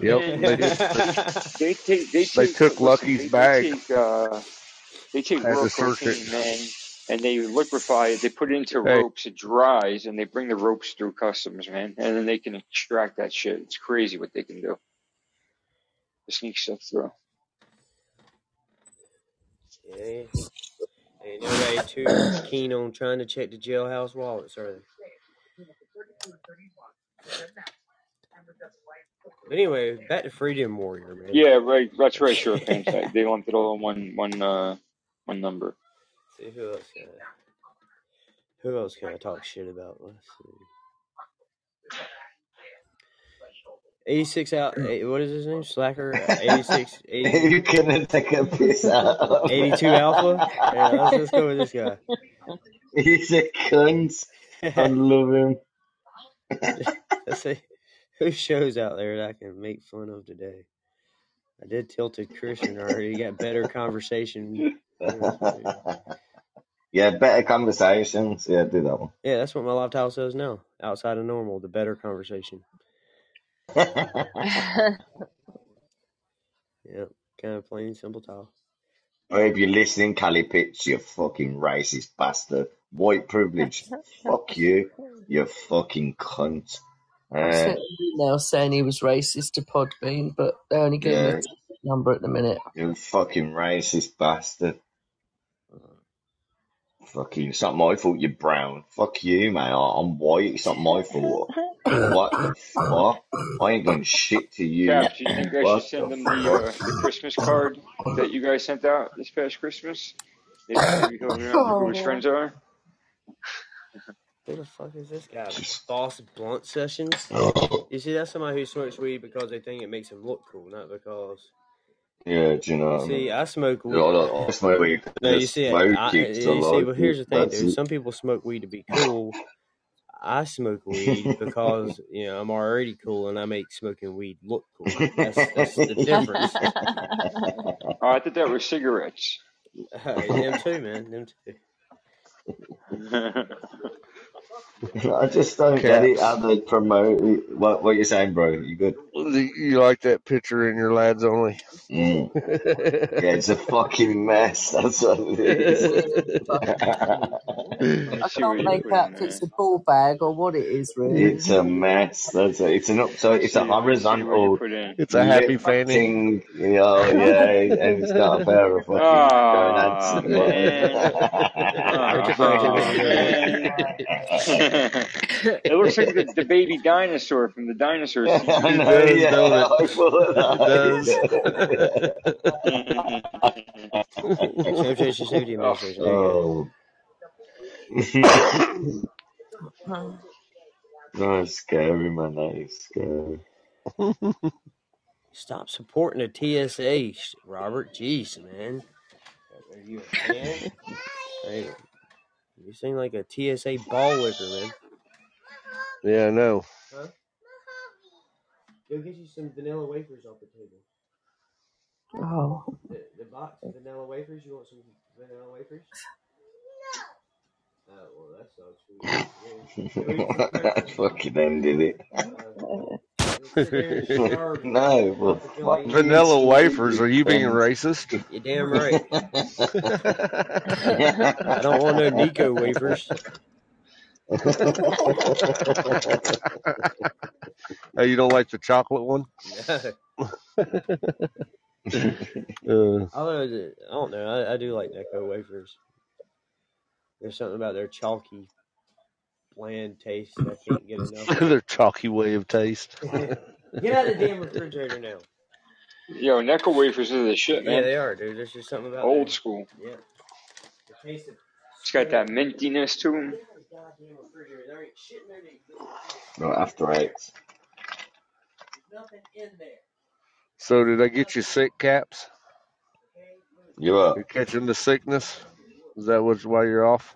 Yep. Man, They they, just they take they they take took Lucky's they, they bag. take uh they take Had raw to search man, and they liquefy it. They put it into Hey. ropes. It dries, and they bring the ropes through customs, man, and then they can extract that shit. It's crazy what they can do. To sneak stuff through. Yeah, ain't nobody too keen on trying to check the jailhouse wallets, they? But anyway, back to Freedom Warrior, man. Yeah, right. That's right. Sure. They lumped it all in one one uh one number. see who else. Uh, who else can I talk shit about? Let's see. 86 out. What is his name? Slacker. 86. 80, you couldn't take a piss out 82 Alpha. Yeah, let's, let's go with this guy. He's a cunt. I love him. Let's see who shows out there that I can make fun of today. I did tilted Christian already. Got better conversation. yeah, better conversations. Yeah, do that one. Yeah, that's what my live tile says now. Outside of normal, the better conversation. Yep, kind of plain simple talk. Or if you're listening, Cali Pitts, you fucking racist bastard. White privilege. Fuck you. You fucking cunt. I Uh, sent an email saying he was racist to Podbean, but they only gave me yeah, a number at the minute. you fucking racist bastard. Fucking, it's not my fault you're brown. Fuck you, mate. I- I'm white. It's not my fault. What the fuck? I ain't doing shit to you. Cap, do you think I should send the them the, uh, the Christmas card that you guys sent out this past Christmas? Maybe, maybe he'll who his friends are. Who the fuck is this guy? Boss Blunt Sessions? You see, that's somebody who smokes weed because they think it makes them look cool, not because. Yeah, do you know You what I mean? see, I smoke I, weed. I, I smoke weed. No, you see, smoke I, you see, like but here's the thing, That's dude. it. Some people smoke weed to be cool. I smoke weed because you know I'm already cool and I make smoking weed look cool. That's that's the difference. Oh, I thought that was cigarettes. them too, man. Them too. I just don't get it Caps. how they promote. What what you're saying, bro? You good? You like that picture in your lads only? Mm. Yeah, it's a fucking mess. That's what it is. I I see what can't make out if it's a ball bag or what it is, really. it's a mess. That's a, it's an up. So it's see, a I see what you horizontal. It's a happy lip fanny. thing. You know, yeah, and it's got a pair of fucking Oh, gonads at the man. bottom. Oh, it looks like the, the baby dinosaur from the dinosaur I scene. does, yeah, it? I thought It that. Temptation safety administration. There you go. oh, no, it's scary, man. That is scary. Stop supporting the TSA, Robert. Jeez, man. Are you a fan? Hey, you seem like a TSA ball whipper, man. yeah, I know. Huh? Go get you some vanilla wafers off the table. Oh, The, the box of vanilla wafers. You want some vanilla wafers? No. Oh well, that sucks. Breakfast. Fucking ended it. Uh, Sit there and starve and No, well, not to feel like fuck eating. Vanilla wafers? Are you being racist? You're damn right. I don't want no Necco wafers. oh, you don't like the chocolate one? No. Uh, I don't know, I, I do like Necco wafers. There's something about their chalky, bland taste I can't get enough of. their chalky way of taste. Get out of the damn refrigerator now. Yo, Necco wafers are the shit, man. Yeah, man. they are, dude. There's just something about Old them. school. Yeah. The taste of It's got that mintiness to them. Get out of the goddamn refrigerator. There ain't shit in there. There's no, after eight. nothing in there. So, did I get you sick, Caps? You up? You catching the sickness? Is that what's why you're off?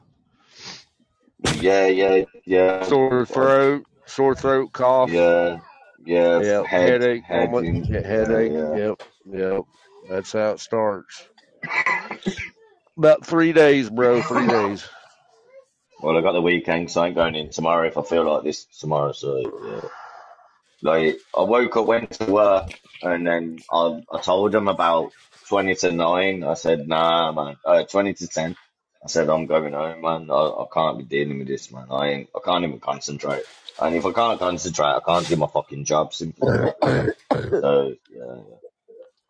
Yeah, yeah, yeah. Sore throat, sore throat, cough. Yeah, yeah. Yep, Head, headache, head, moment, in, yeah, headache. yeah. Yep, yep. That's how it starts. About three days, bro. Three days. Well, I got the weekend, so I ain't going in tomorrow if I feel like this tomorrow. So yeah. Like I woke up, went to work, and then I I told them about twenty to nine. I said, nah, man. Uh, twenty to ten. I said I'm going home, man. I, I can't be dealing with this, man. I ain't. I can't even concentrate. And if I can't concentrate, I can't do my fucking job. Simple. So yeah, yeah.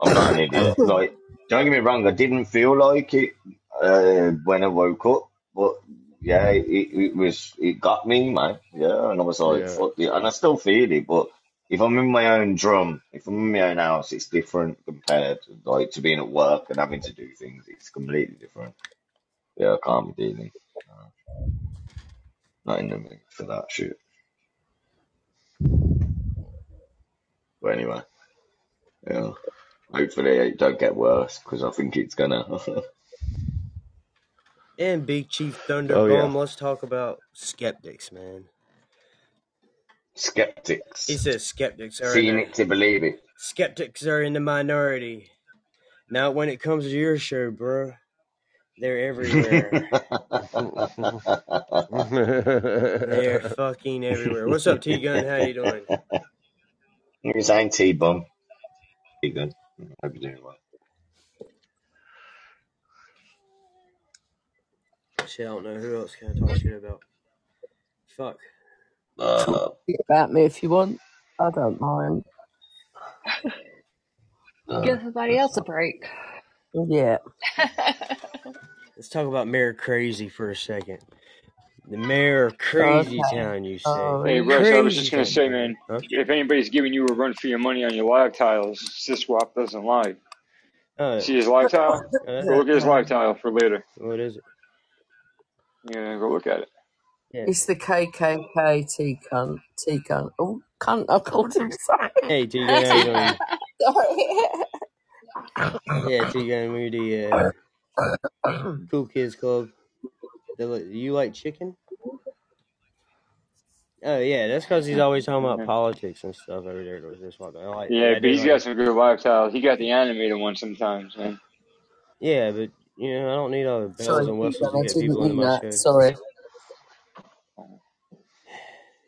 I'm not an idiot. Like, don't get me wrong. I didn't feel like it uh, when I woke up, but yeah, it, it was. It got me, man. Yeah, and I was like, Yeah. fuck it. And I still feel it, but if I'm in my own drum, if I'm in my own house, it's different compared to like to being at work and having to do things. It's completely different. Yeah, I can't be dealing. Not in the mood for that shit. But anyway, yeah. Hopefully it don't get worse because I think it's gonna. And Big Chief Oh yeah. let's talk about skeptics, man. Skeptics. He says skeptics are in Seeing the it to believe it. skeptics are in the minority. Now, when it comes to your show, bro, they're everywhere. they're fucking everywhere. What's up, T Gun? How you doing? You're saying T bum. Be good. Hope you're doing well. Shit, I don't know who else can I talk shit about. Fuck. Uh, about me if you want. I don't mind. uh, Give everybody else a break. Yeah. Let's talk about Mayor Crazy for a second. The mayor of Crazy Okay. Town, you say? Oh, Hey, really? Russ, I was just Crazy gonna Town. say, man, Huh? if anybody's giving you a run for your money on your live tiles, Syswap doesn't lie. Uh, See his live tile? uh, Go look at his live tile for later. what is it? Yeah, go look at it. Yeah. It's the KKK T cunt. T cunt. Oh, cunt, I called him sorry. Hey, T how you doing? sorry. Yeah, T Gun, we're the uh, Cool Kids Club. The, you like chicken? Oh yeah, that's because he's always talking about politics and stuff over there. With this one, I like. Yeah, but do he's like- got some good live tiles. He got the animated one sometimes, man. Yeah, but you know, I don't need all the bells Sorry, and T whistles gun, I to get didn't people into mean my that. show. Sorry.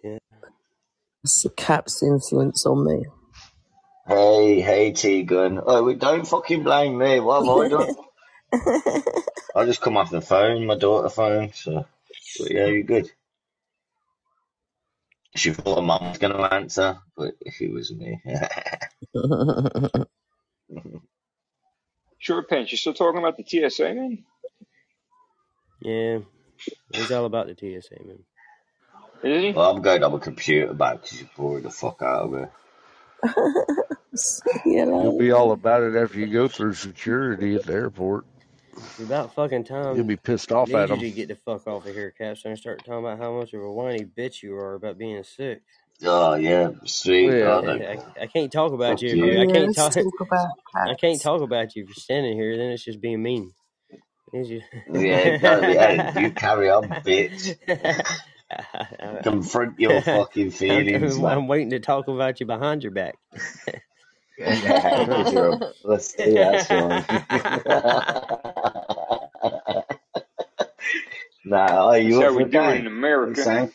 Yeah. It's the cap's influence on me. Hey, hey, Tegan. Oh, we don't fucking blame me. What have I done? I just come off the phone, my daughter phone. So, but yeah, you're good. She thought her mum was going to answer, but if it was me. Short Pants, you still talking about the TSA, man? Yeah, it's all about the TSA, man. Is he? well, I'm going on my computer back because you bored the fuck out of me. You'll be all about it after you go through security at the airport. It's about fucking time. You'll be pissed off need at you them. to get the fuck off of here, Caps, and start talking about how much of a whiny bitch you are about being sick. Oh, yeah, sweet. Yeah. I. I, I can't talk about you. You. you I can't talk. talk about I can't talk about you if you're standing here. Then it's just being mean. It's just- Yeah, no, yeah, you carry on, bitch. Confront your fucking feelings, I'm. I'm waiting to talk about you behind your back. Yeah, 'cause you're a pussy, that's nah, are you That's how we for do it in America. saying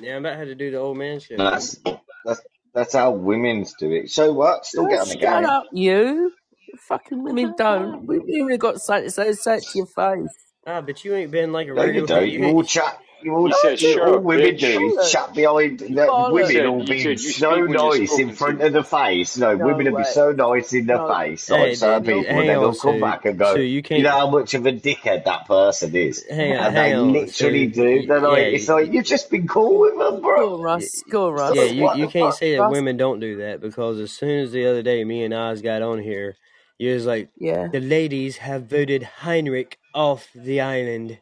Yeah, I'm about to do the old man show. that's that's that's how women's do it. So what? Still get on the Shut game. up, you. Fucking women don't. We've even got something to say, say it to your face. Ah, but you ain't been like a No, radio. you don't. You You all ain't, chat. You all, He said, you, "Shut all up, women bitch." do is chat behind the women. said- will you be so speak when you're nice in front of the face. No, No women will be so nice in the No. face. Like hey, certain d- d- people, hang then they'll come back and go, Sue, you you can't. know how much of a dickhead that person is. Uh, hang on, And they on, literally Sue. do. They're like, Yeah, it's like, you've just been cool with them, bro. on, Russ. Go Russ. Yeah, you, you can't fuck? say that Russ. women don't do that because as soon as the other day me and Oz got on here, you was like, Yeah. the ladies have voted Heinrich off the island.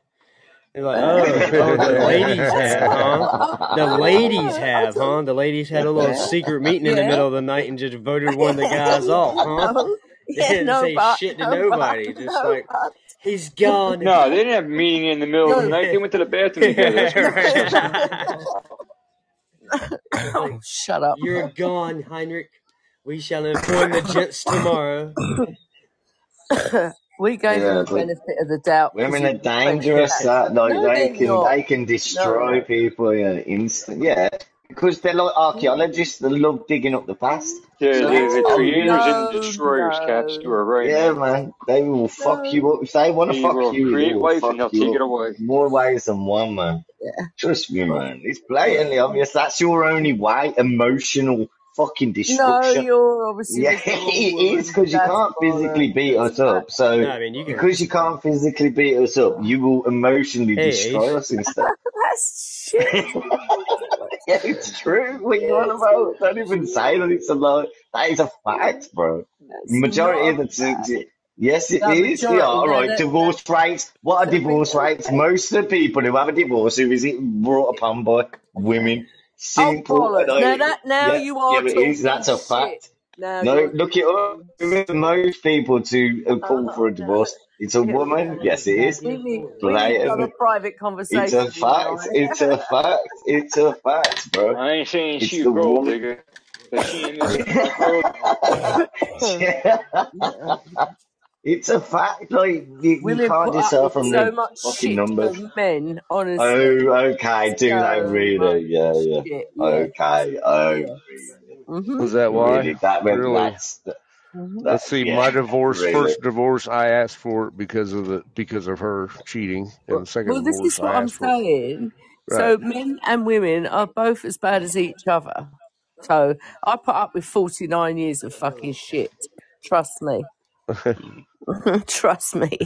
They're like, oh, oh, the ladies have, huh? The ladies have, huh? The ladies had a little secret meeting in the middle of the night and just voted one of the guys off, huh? They didn't no, say but, shit to no, nobody. but, Just no, like, but. he's gone. No, they didn't have a meeting in the middle of the night. They went to the bathroom together. That's what it was. Right. Oh, shut up. You're gone, Heinrich. We shall inform the gents tomorrow. We gave Yeah, him the but benefit of the doubt. 'cause Women are was French dangerous. That like uh, No, they can not. they can destroy no. people in an instant. Yeah, because they're like archaeologists. They love digging up the past. The, So the, the creators and the No, destroyers, Caps, you no, are right, yeah, man. man, they will fuck no. you up if they want to He fuck will you. They create will life and he'll you take it away. more ways than one, man. Yeah. Trust me, man. It's blatantly obvious. That's your only way. Emotional fucking destruction. No, you're obviously Yeah, with the wrong it is because you can't physically bollocks. beat us up. So No, I mean you can. because you can't physically beat us up, you will emotionally Hey, destroy Ace. us instead. That's shit. yeah, it's true. What you on about? Don't even say that it's a lie. That is a fact, bro. That's Majority of the a t- yes, it No, is. They majority. are No, right. that, Divorce rates. What are divorce rates? Most of the people who have a divorce who is it brought upon by women. Oh Simple and bollocks! Now that now Yeah, you are but it is. That's a fact. Now No, look it up. talking. Most people to uh, call Oh for a no. divorce. It's a woman. Yes, it is. We need we need a Blatant. private conversation. It's a fact. I. It's a fact. It's a fact, bro. I ain't saying It's she a gold woman. digger, but she ain't missing no gold. It's a fact. Like you, you can't put decide from so the much fucking shit numbers. men, honestly. Oh, okay. Do they So much really? Yeah, yeah. shit. Yeah. Okay. Oh, Yes. really? hmm Was that why? Really, that well, Really? that's the, hmm that, Let's see. yeah, My divorce, really. first divorce, I asked for it because of the because of her cheating, and Well, the second well, this divorce, is what I I'm asked for it. saying. Right. So men and women are both as bad as each other. So I put up with 49 years of fucking shit. Trust me. Trust me.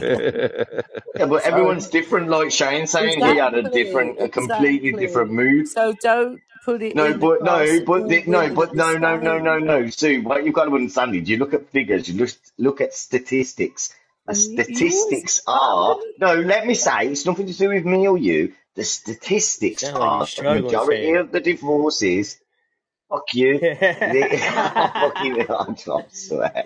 Yeah, but So everyone's different. Like Shane saying, he had a exactly, different, a completely different mood. So don't put it No, in the but no, but the, no, but no, no, no, no, same. no. Sue, what you've got to understand is you look at figures, you look look at statistics. The you, you always statistics start are no. Let me say, it's nothing to do with me or you. The statistics Sound like you're the struggling majority saying of the divorces. Fuck you. The, it. fucking, I swear.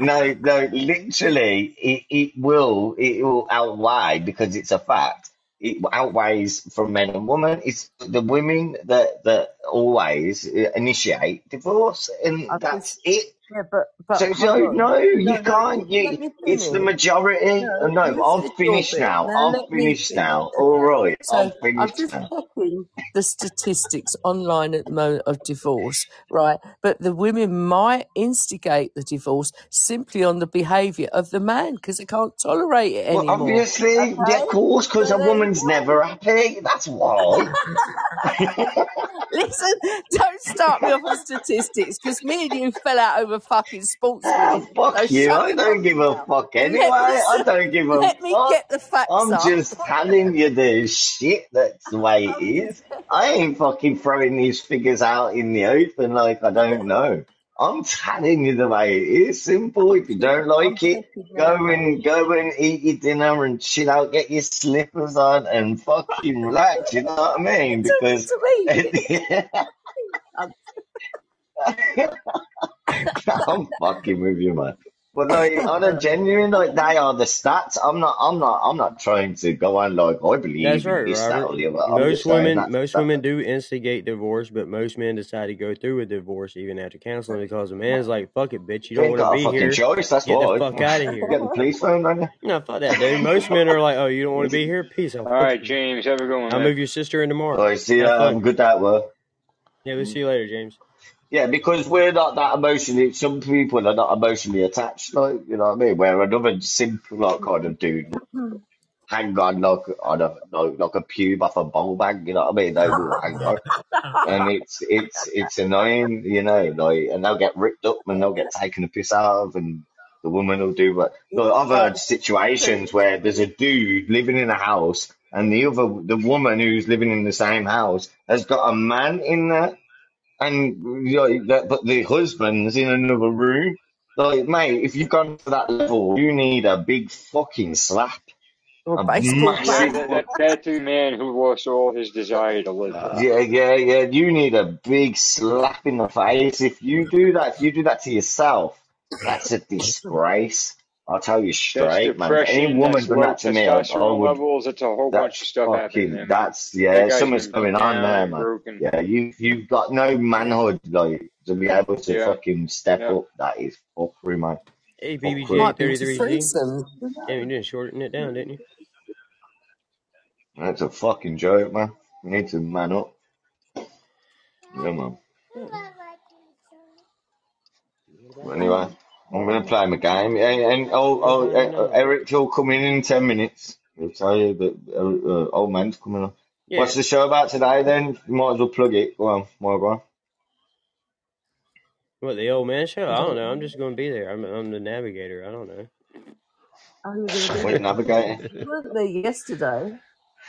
No, no, literally, it, it will, it will outweigh because it's a fact. It outweighs from men and women. It's the women that that always uh, initiate divorce, and I that's just it. Yeah, but but So, so on. no, you No, no, can't. You, it's the majority. No, uh, No, you I've finished now. I've finished now. All right, So I've I'm just now. checking the statistics online at the moment of divorce, right? But the women might instigate the divorce simply on the behaviour of the man because they can't tolerate it Well, anymore. obviously, yeah, of course, because a woman's never happy. That's why. Listen, don't start me off with statistics because me and you fell out over fucking sports oh, women. fuck So you. I don't give a fuck anyway. let I don't give a fuck. let me get the facts I'm up. just telling you the shit that's the way it is. I ain't fucking throwing these figures out in the open like I don't know. I'm telling you the way it is. Simple. If you don't like it, go and go and eat your dinner and chill out, get your slippers on and fucking relax. You know what I mean? Because I'm fucking with you, man. But like on a genuine, like they are the stats. I'm not. I'm not. I'm not trying to go on like I believe in right, this, that, Robert. or the other. Most women, that. most that women do instigate divorce, but most men decide to go through with divorce even after counseling because the man's like, "Fuck it, bitch, you you don't want to got a be here. choice. That's Get the why. fuck out of here." Get the police phone on you. No, fuck that, dude. Most men are like, "Oh, you don't want to be here? Peace. I'll All fuck right, you. James, have a good one, I'll man. move your sister in tomorrow. I see. Have Um, fun." good that work. Yeah, we'll see you later, James. Yeah, because we're not that emotionally. Some people are not emotionally attached. Like you know what I mean. Where another simple like kind of dude hang on like on a like, like a pube off a bowl bag. You know what I mean? They will hang on. and it's it's it's annoying, you know, like, and they'll get ripped up and they'll get taken the piss out of, and the woman will do. But like, I've heard situations where there's a dude living in a house, and the other the woman who's living in the same house has got a man in there, and you know, that, but the husband's in another room. Like, mate, if you've gone to that level, you need a big fucking slap, Or a baseball Yeah, massive the man who lost all his desire to live. Uh, yeah, yeah, yeah. You need a big slap in the face. If you do that, if you do that to yourself, that's a disgrace. I'll tell you straight, man. Any woman That's done low that to me, I, I would. levels. It's a whole bunch That's of stuff happening there. That's yeah. guy's Something's going on there, man. broken. Yeah, you you've got no manhood, like to be able to Yeah, fucking step yeah. up. That is fuckery, man. Hey, Fuckery. BBJ Might be thirty into three Z. threesome. Damn, you didn't shorten it down, didn't you? That's a fucking joke, man. You need to man up. Yeah, man. Anyway, I'm gonna play my game, and, and oh, oh, time is it uh, now? Eric, he'll come in in ten minutes. He'll tell you that uh, uh, old man's coming on. Yeah. What's the show about today? Then you might as well plug it. Go on, well, go on. What the old man show? I don't know. I'm just going to be there. I'm I'm the navigator. I don't know. You're going to be there. navigator. You weren't there yesterday.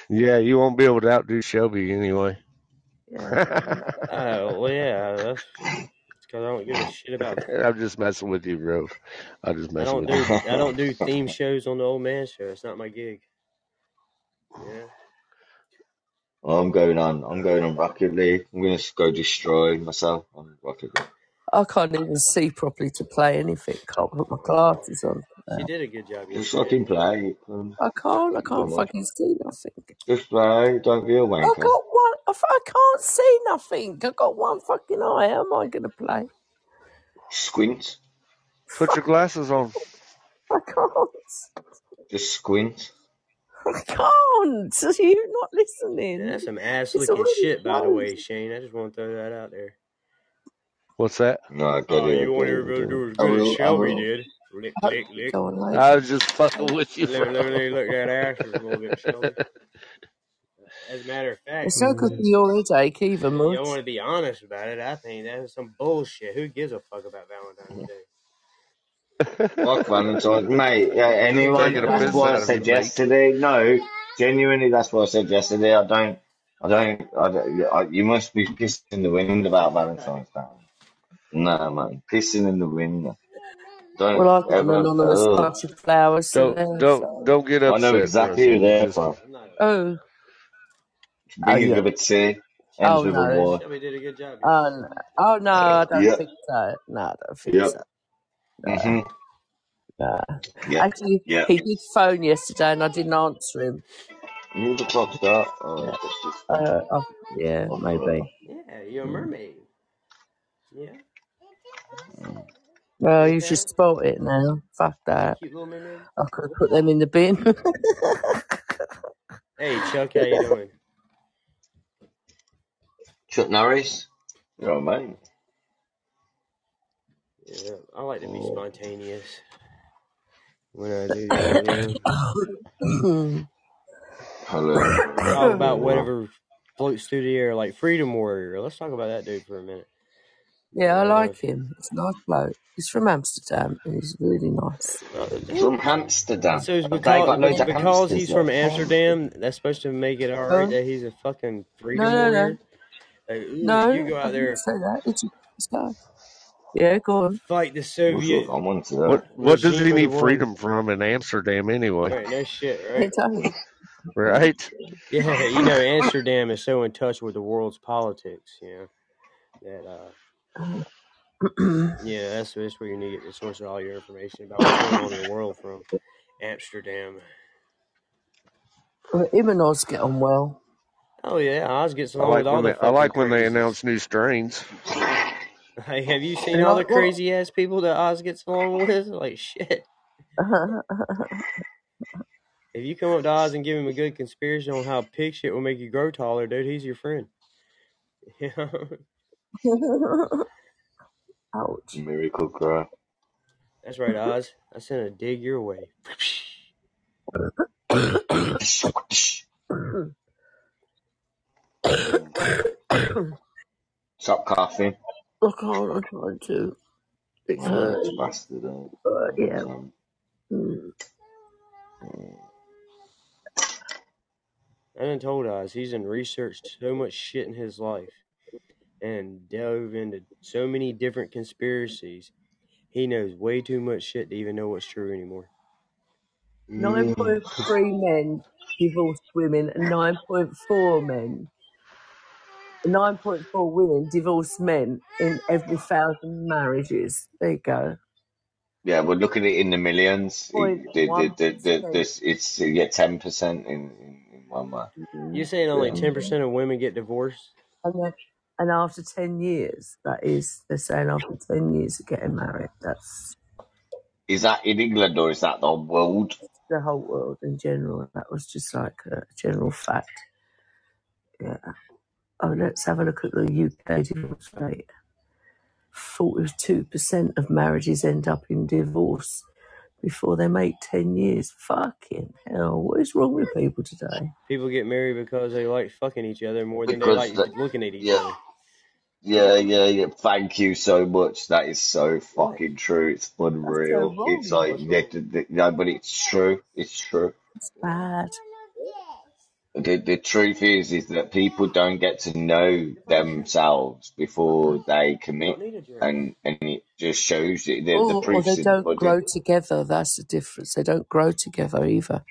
Yeah, you won't be able to outdo Shelby anyway. Yeah. Oh well, yeah. That's because I don't give a shit about. I'm just messing with you, bro. I'm just I messing don't with do you. I don't do theme shows on the old man show. It's not my gig. Yeah. I'm going on. I'm going on Rocket League. I'm gonna go destroy myself on Rocket League. I can't even see properly to play anything. Can't put my glasses on. She did a good job Just yesterday. fucking play. Um, I can't. I can't fucking see nothing. Just play. Don't be a I wanker. got one. I f- I can't see nothing. I've got one fucking eye. How am I going to play? Squint. Put your glasses on. I can't. Just squint. I can't. You're not listening. that's some ass It's licking already shit, by the way, closed. Shane. I just want to throw that out there. What's that? No, I get Oh, it. I you want get everybody to get do it. as I good as will. I Shelby will. did. Lick, lick, lick. Go on I was just fucking with you, Let, let, bro. let me look that ass a little bit, Shelby. As a matter of fact, It's not good for your headache either, you don't much. want to be honest about it. I think that's some bullshit. Who gives a fuck about Valentine's Day? Fuck Valentine's, mate. Yeah, anyone. Taking a That's piss what I out of said mate. yesterday. No, genuinely, that's what I said yesterday. I don't. I don't. I don't I, you must be pissing in the wind about Valentine's Day. Nah, man, pissing in the wind. Don't Well, I've got an ever. anonymous Ugh. bunch of flowers for Don't them, don't so. don't get I know upset, exactly who Russell. they're Just from. I'm not. Oh, oh Beginning yeah. of a T, ends Oh with a no. Y. Shelby did a good job. Oh no. Oh no, I don't Yep. think so. No, I don't think Yep. so. No, Mhm. no. Yep. Actually, Yep. he did phone yesterday, and I didn't answer him. Who the fuck's that? Oh, Yeah. just Uh, oh, yeah, fuck maybe. Yeah, you're a Mm. mermaid. Yeah, Well, like you should spot it now. Fuck that. Cute. I could put them in the bin. Hey, Chuck, how you doing? Chuck Norris. You're all mate. Yeah, I like to be Oh. spontaneous when I do that. You Hello. talk about whatever floats through the air, like Freedom Warrior. Let's talk about that dude for a minute. yeah, I Uh, like him. It's a nice bloke. He's from Amsterdam, and he's really nice. From Amsterdam. so it's because got loads of because he's from? Amsterdam, that's supposed to make it all Huh? that he's a fucking freedom No, no, no. Warrior. Like, ooh, No, you go I out there, didn't say that. It's just this. Yeah, go on. fight the What's Soviet? I'm onto What that. what does regime he of the need world. freedom from in Amsterdam anyway? Right, no shit, Hey, right? Tony. Right? Yeah, you know, Amsterdam is so in touch with the world's politics, you know, that, uh, yeah, that's, that's where you need to get the source of all your information about what's going on in the world from. Amsterdam. Well, him and Oz get on well. Oh, yeah, Oz gets I along like with all when the they I like when they announce new strains. Hey, have you seen all the crazy ass people that Oz gets along with? Like, shit. If you come up to Oz and give him a good conspiracy on how pig shit will make you grow taller, dude, he's your friend. Yeah. Ouch. Miracle-Gro. That's right, Oz. I sent a dig your way. Stop coughing. I can't. I'm trying to. It's Oh, hurting. bastard. But yeah. Um, Mm. I done told Oz he's done researched so much shit in his life and dove into so many different conspiracies. He knows way too much shit to even know what's true anymore. Nine point three men divorced women, and nine point four men. Nine point four women divorced men in every thousand marriages. There you go. Yeah, we're looking at it in the millions. Point It, the, the, the, the, this, it's you get ten percent in, in, in one month. You're saying only Yeah. ten percent of women get divorced? And then, and after ten years, that is, they're saying after ten years of getting married, that's Is that in England or is that the whole world? the whole world in general. That was just like a general fact. Yeah. Oh, let's have a look at the UK divorce rate. Forty-two percent of marriages end up in divorce before they make ten years. Fucking hell! What is wrong with people today? People get married because they like fucking each other more than they like the, looking at each yeah, other. yeah, yeah, yeah. Thank you so much. That is so fucking true. It's unreal. It's like, the, the, the, no, but it's true. It's true. It's bad. The, the truth is, is that people don't get to know themselves before they commit, Don't need a drink. and and it just shows it. The, the Or, or proof's they in the don't pudding. grow together. That's the difference. They don't grow together either.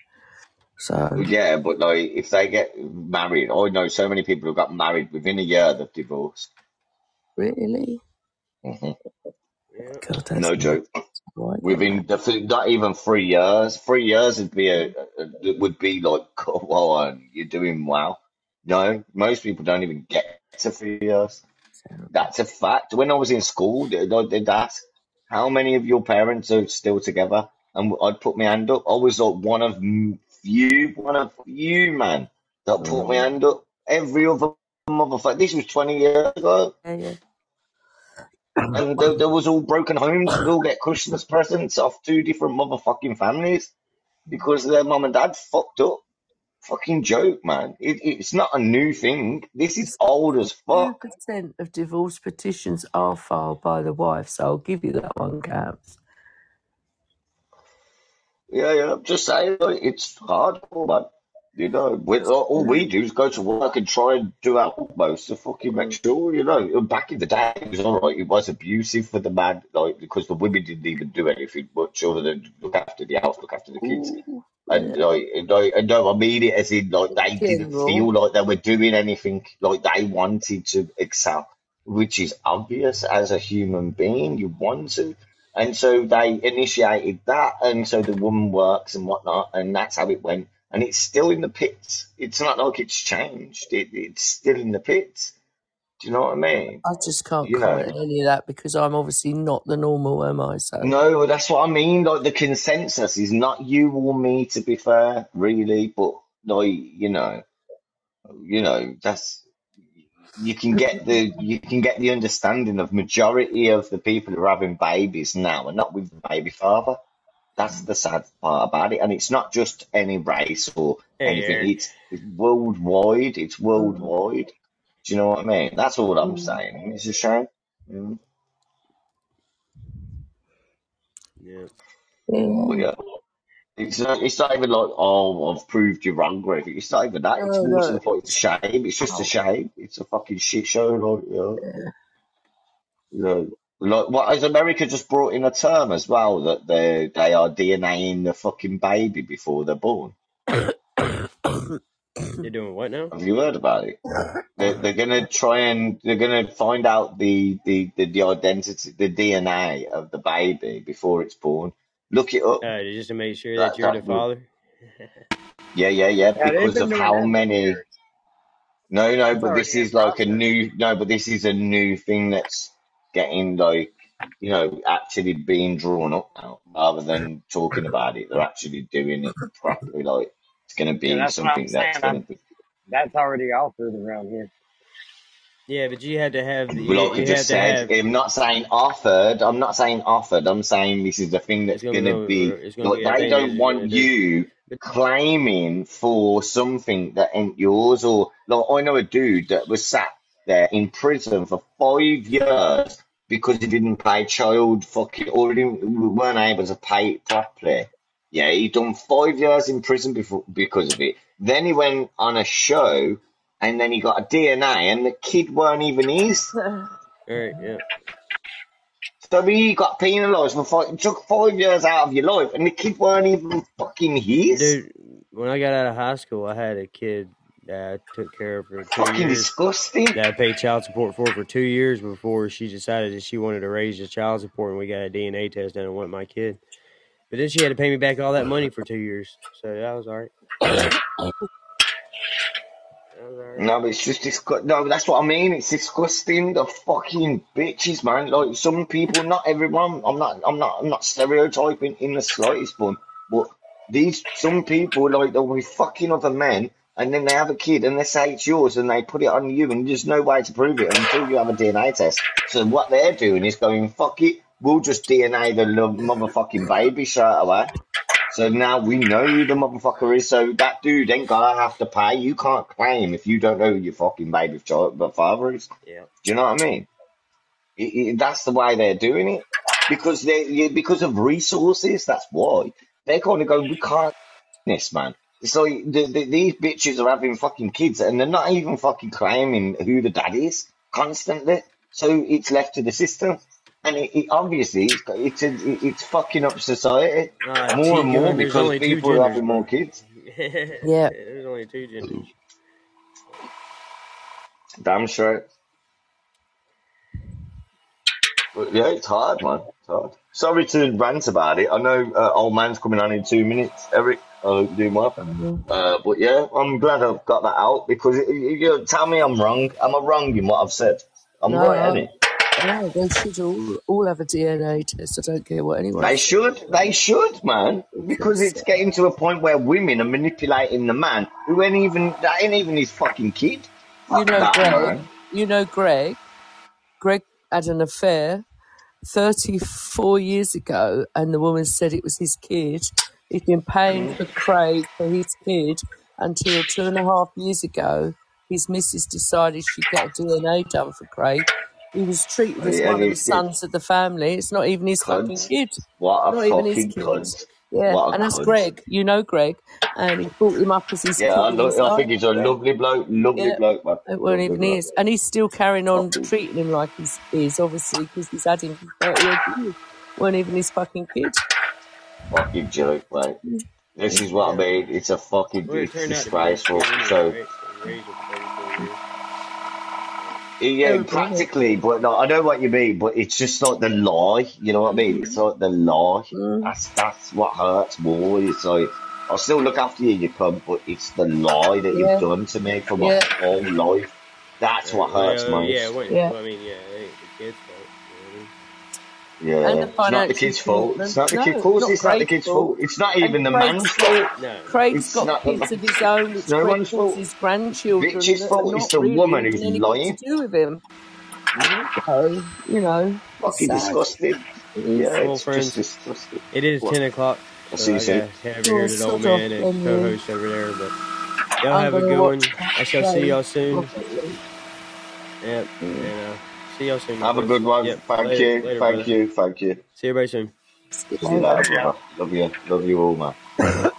So Yeah, but like if they get married, I know so many people who got married within a year they've divorced. really, Yeah. God, that's No joke. Right. Within the, th- not even three years. Three years would be a, it would be like, come on, you're doing well. No, most people don't even get to three years. That's a fact. When I was in school, they- they- they'd ask, how many of your parents are still together? And I'd put my hand up. I was like one of few, one of few, man, that put my Mm. hand up. Every other motherfucker. This was 20 years ago. Yeah, yeah. And there, there was all broken homes We all get Christmas presents off two different motherfucking families because their mum and dad fucked up. Fucking joke, man. It, it's not a new thing. This is old as fuck. 2% of divorce petitions are filed by the wife, so I'll give you that one, Caps. Yeah, yeah. I'm just saying, it's hard, but you know, we, all we do is go to work and try and do our utmost to fucking make mm. sure, you know. Back in the day, it was all right. It was abusive for the man, like because the women didn't even do anything much other than look after the house, look after the kids. Ooh, And yeah. like, and I, and I mean it as in like they didn't feel like they were doing anything like they wanted to excel, which is obvious as a human being. You want to, and so they initiated that, and so the woman works and whatnot, and that's how it went. And it's still in the pits. It's not like it's changed. It, it's still in the pits. Do you know what I mean? I just can't You comment know. any of that because I'm obviously not the normal, am I? So No, that's what I mean. Like the consensus is not you or me, to be fair, really. But like you know, you know, that's you can get the you can get the understanding of majority of the people who are having babies now are not with the baby father. That's the sad part about it, and it's not just any race or Hey, anything. It's, it's worldwide. It's worldwide. Do you know what I mean? That's all I'm saying. and It's a shame. Mm. Yeah. But yeah. yeah. It's not, it's not even like, oh, I've proved you wrong or anything. It's not even that. It's No, more to no. the point, it's a shame. It's just a shame. It's a fucking shit show. Like, you know, you know, like, what, has America just brought in a term as well that they they are DNAing the fucking baby before they're born? They're doing what now? Have you heard about it? They're, they're gonna try and they're gonna find out the, the, the, the identity, the DNA of the baby before it's born. Look it up. Uh, just to make sure That, that you're the that will, father. yeah, yeah, yeah, Yeah, because of how many. years. No, no, but this is like a new, no, but this is a new thing that's getting like, you know, actually being drawn up now rather than talking about it. They're actually doing it properly. Like, it's going to Yeah, be that's what I'm something saying. that's going to be, that's already offered around here. Yeah, but you had to have the, you, like I you just said, have. I'm not saying offered. I'm not saying offered. I'm saying this is the thing that's gonna be be, no. It's gonna like, be a they don't want gonna do. you claiming for something that ain't yours or like I know a dude that was sat there in prison for five years because he didn't pay child fucking or he didn't, weren't able to pay it properly. Yeah, he done five years in prison before because of it. Then he went on a show and then he got a DNA and the kid weren't even his. right, yeah. So he got penalised for five, took five years out of your life and the kid weren't even fucking his. Dude, when I got out of high school, I had a kid that I took care of for two Fucking years. disgusting. That I paid child support for for two years before she decided that she wanted to raise the child support, and we got a DNA test done and went my kid. But then she had to pay me back all that money for two years, so that was all right. That was all right. No, but it's just disgusting. No, that's what I mean. It's disgusting. The fucking bitches, man. Like some people, not everyone. I'm not. I'm not. I'm not stereotyping in the slightest, but but these some people like they'll be fucking other men, and then they have a kid, and they say it's yours, and they put it on you, and there's no way to prove it until you have a DNA test. So what they're doing is going, fuck it, we'll just DNA the motherfucking baby straight away. So now we know who the motherfucker is. So that dude ain't gonna have to pay. You can't claim if you don't know who your fucking baby child, but father is. Yeah. Do you know what I mean? It, it, that's the way they're doing it because they because of resources. That's why they're going to go. We can't this, man. It's like the, the, these bitches are having fucking kids and they're not even fucking claiming who the dad is constantly. So it's left to the system. And it, it obviously it's it's, a, it's fucking up society Uh, more and more because only two people are having more kids. Yeah. there's only two genders. Damn straight. But yeah, it's hard, man. It's hard. Sorry to rant about it. I know uh, old man's coming on in two minutes, Eric. I'll do my uh, but yeah, I'm glad I've got that out because it, it, you tell me I'm wrong. Am I wrong in what I've said? I'm No, right, ain't it? no, they should all, all have a DNA test. I don't care what anyone They should. They should, man. Because Because it's getting to a point where women are manipulating the man who ain't even that ain't even his fucking kid. you know that, Greg. man. You know Greg. Greg had an affair 34 years ago, and the woman said it was his kid. He's been paying for Craig for his kid until two and a half years ago. His missus decided she'd get a DNA done for Craig. He was treated as Yeah, one of the sons of the family. It's not even his fucking kid. What a Not even his fucking kid. cunt. Yeah, What a and that's cunt. Greg. You know Greg, and he brought him up as his Yeah, kid. I, and know, he's I like, think he's a lovely bloke, lovely Yeah. bloke, man. It weren't Lovely even bloke. his. And he's still carrying on Fucking, treating him like he's his, obviously, because he's had him for 30 odd years. Weren't even his fucking kid. Fucking joke, mate. This is what I mean. It's a fucking, it's turned out to be his disgraceful. So, right? So he raised him for 34 years. yeah, Terrible, isn't it? practically, but no, I know what you mean, but it's just like the lie, you know what I mean? It's like the lie. Mm. That's, that's what hurts more. It's like, I'll still look after you, you cunt, but it's the lie that Yeah, you've done to me for my yeah, whole life. That's Uh, what hurts well, most. yeah, it wasn't, yeah. well, I mean, yeah, it ain't the kid's fault. You know And Yeah, the it's not the kid's fault. It's not the No, kid. Of it's course, not it's not the kid's fault. fault. It's not And even the Craig's man's fault. fault. what I mean? No. Craig's It's got not the kids of his own, It's no one's fault. his grandchildren, Rich's fault. It's the really woman even who's anything to lying. do with him. Mhm. So, you know, Fucking sad. disgusting. Yeah, Well, it's just friends, disgusting. it is What? 10 o'clock, I'll so see you I soon. gotta head over here Oh, old man and then, co-host over there, but y'all I'm have a good one. I shall see y'all soon. properly. Yep, and uh, see y'all soon, Have a good one. Yep, Thank later, you. later, Thank brother. you. Thank you. See everybody soon. See you See you later. later. Love you. Love you all, man.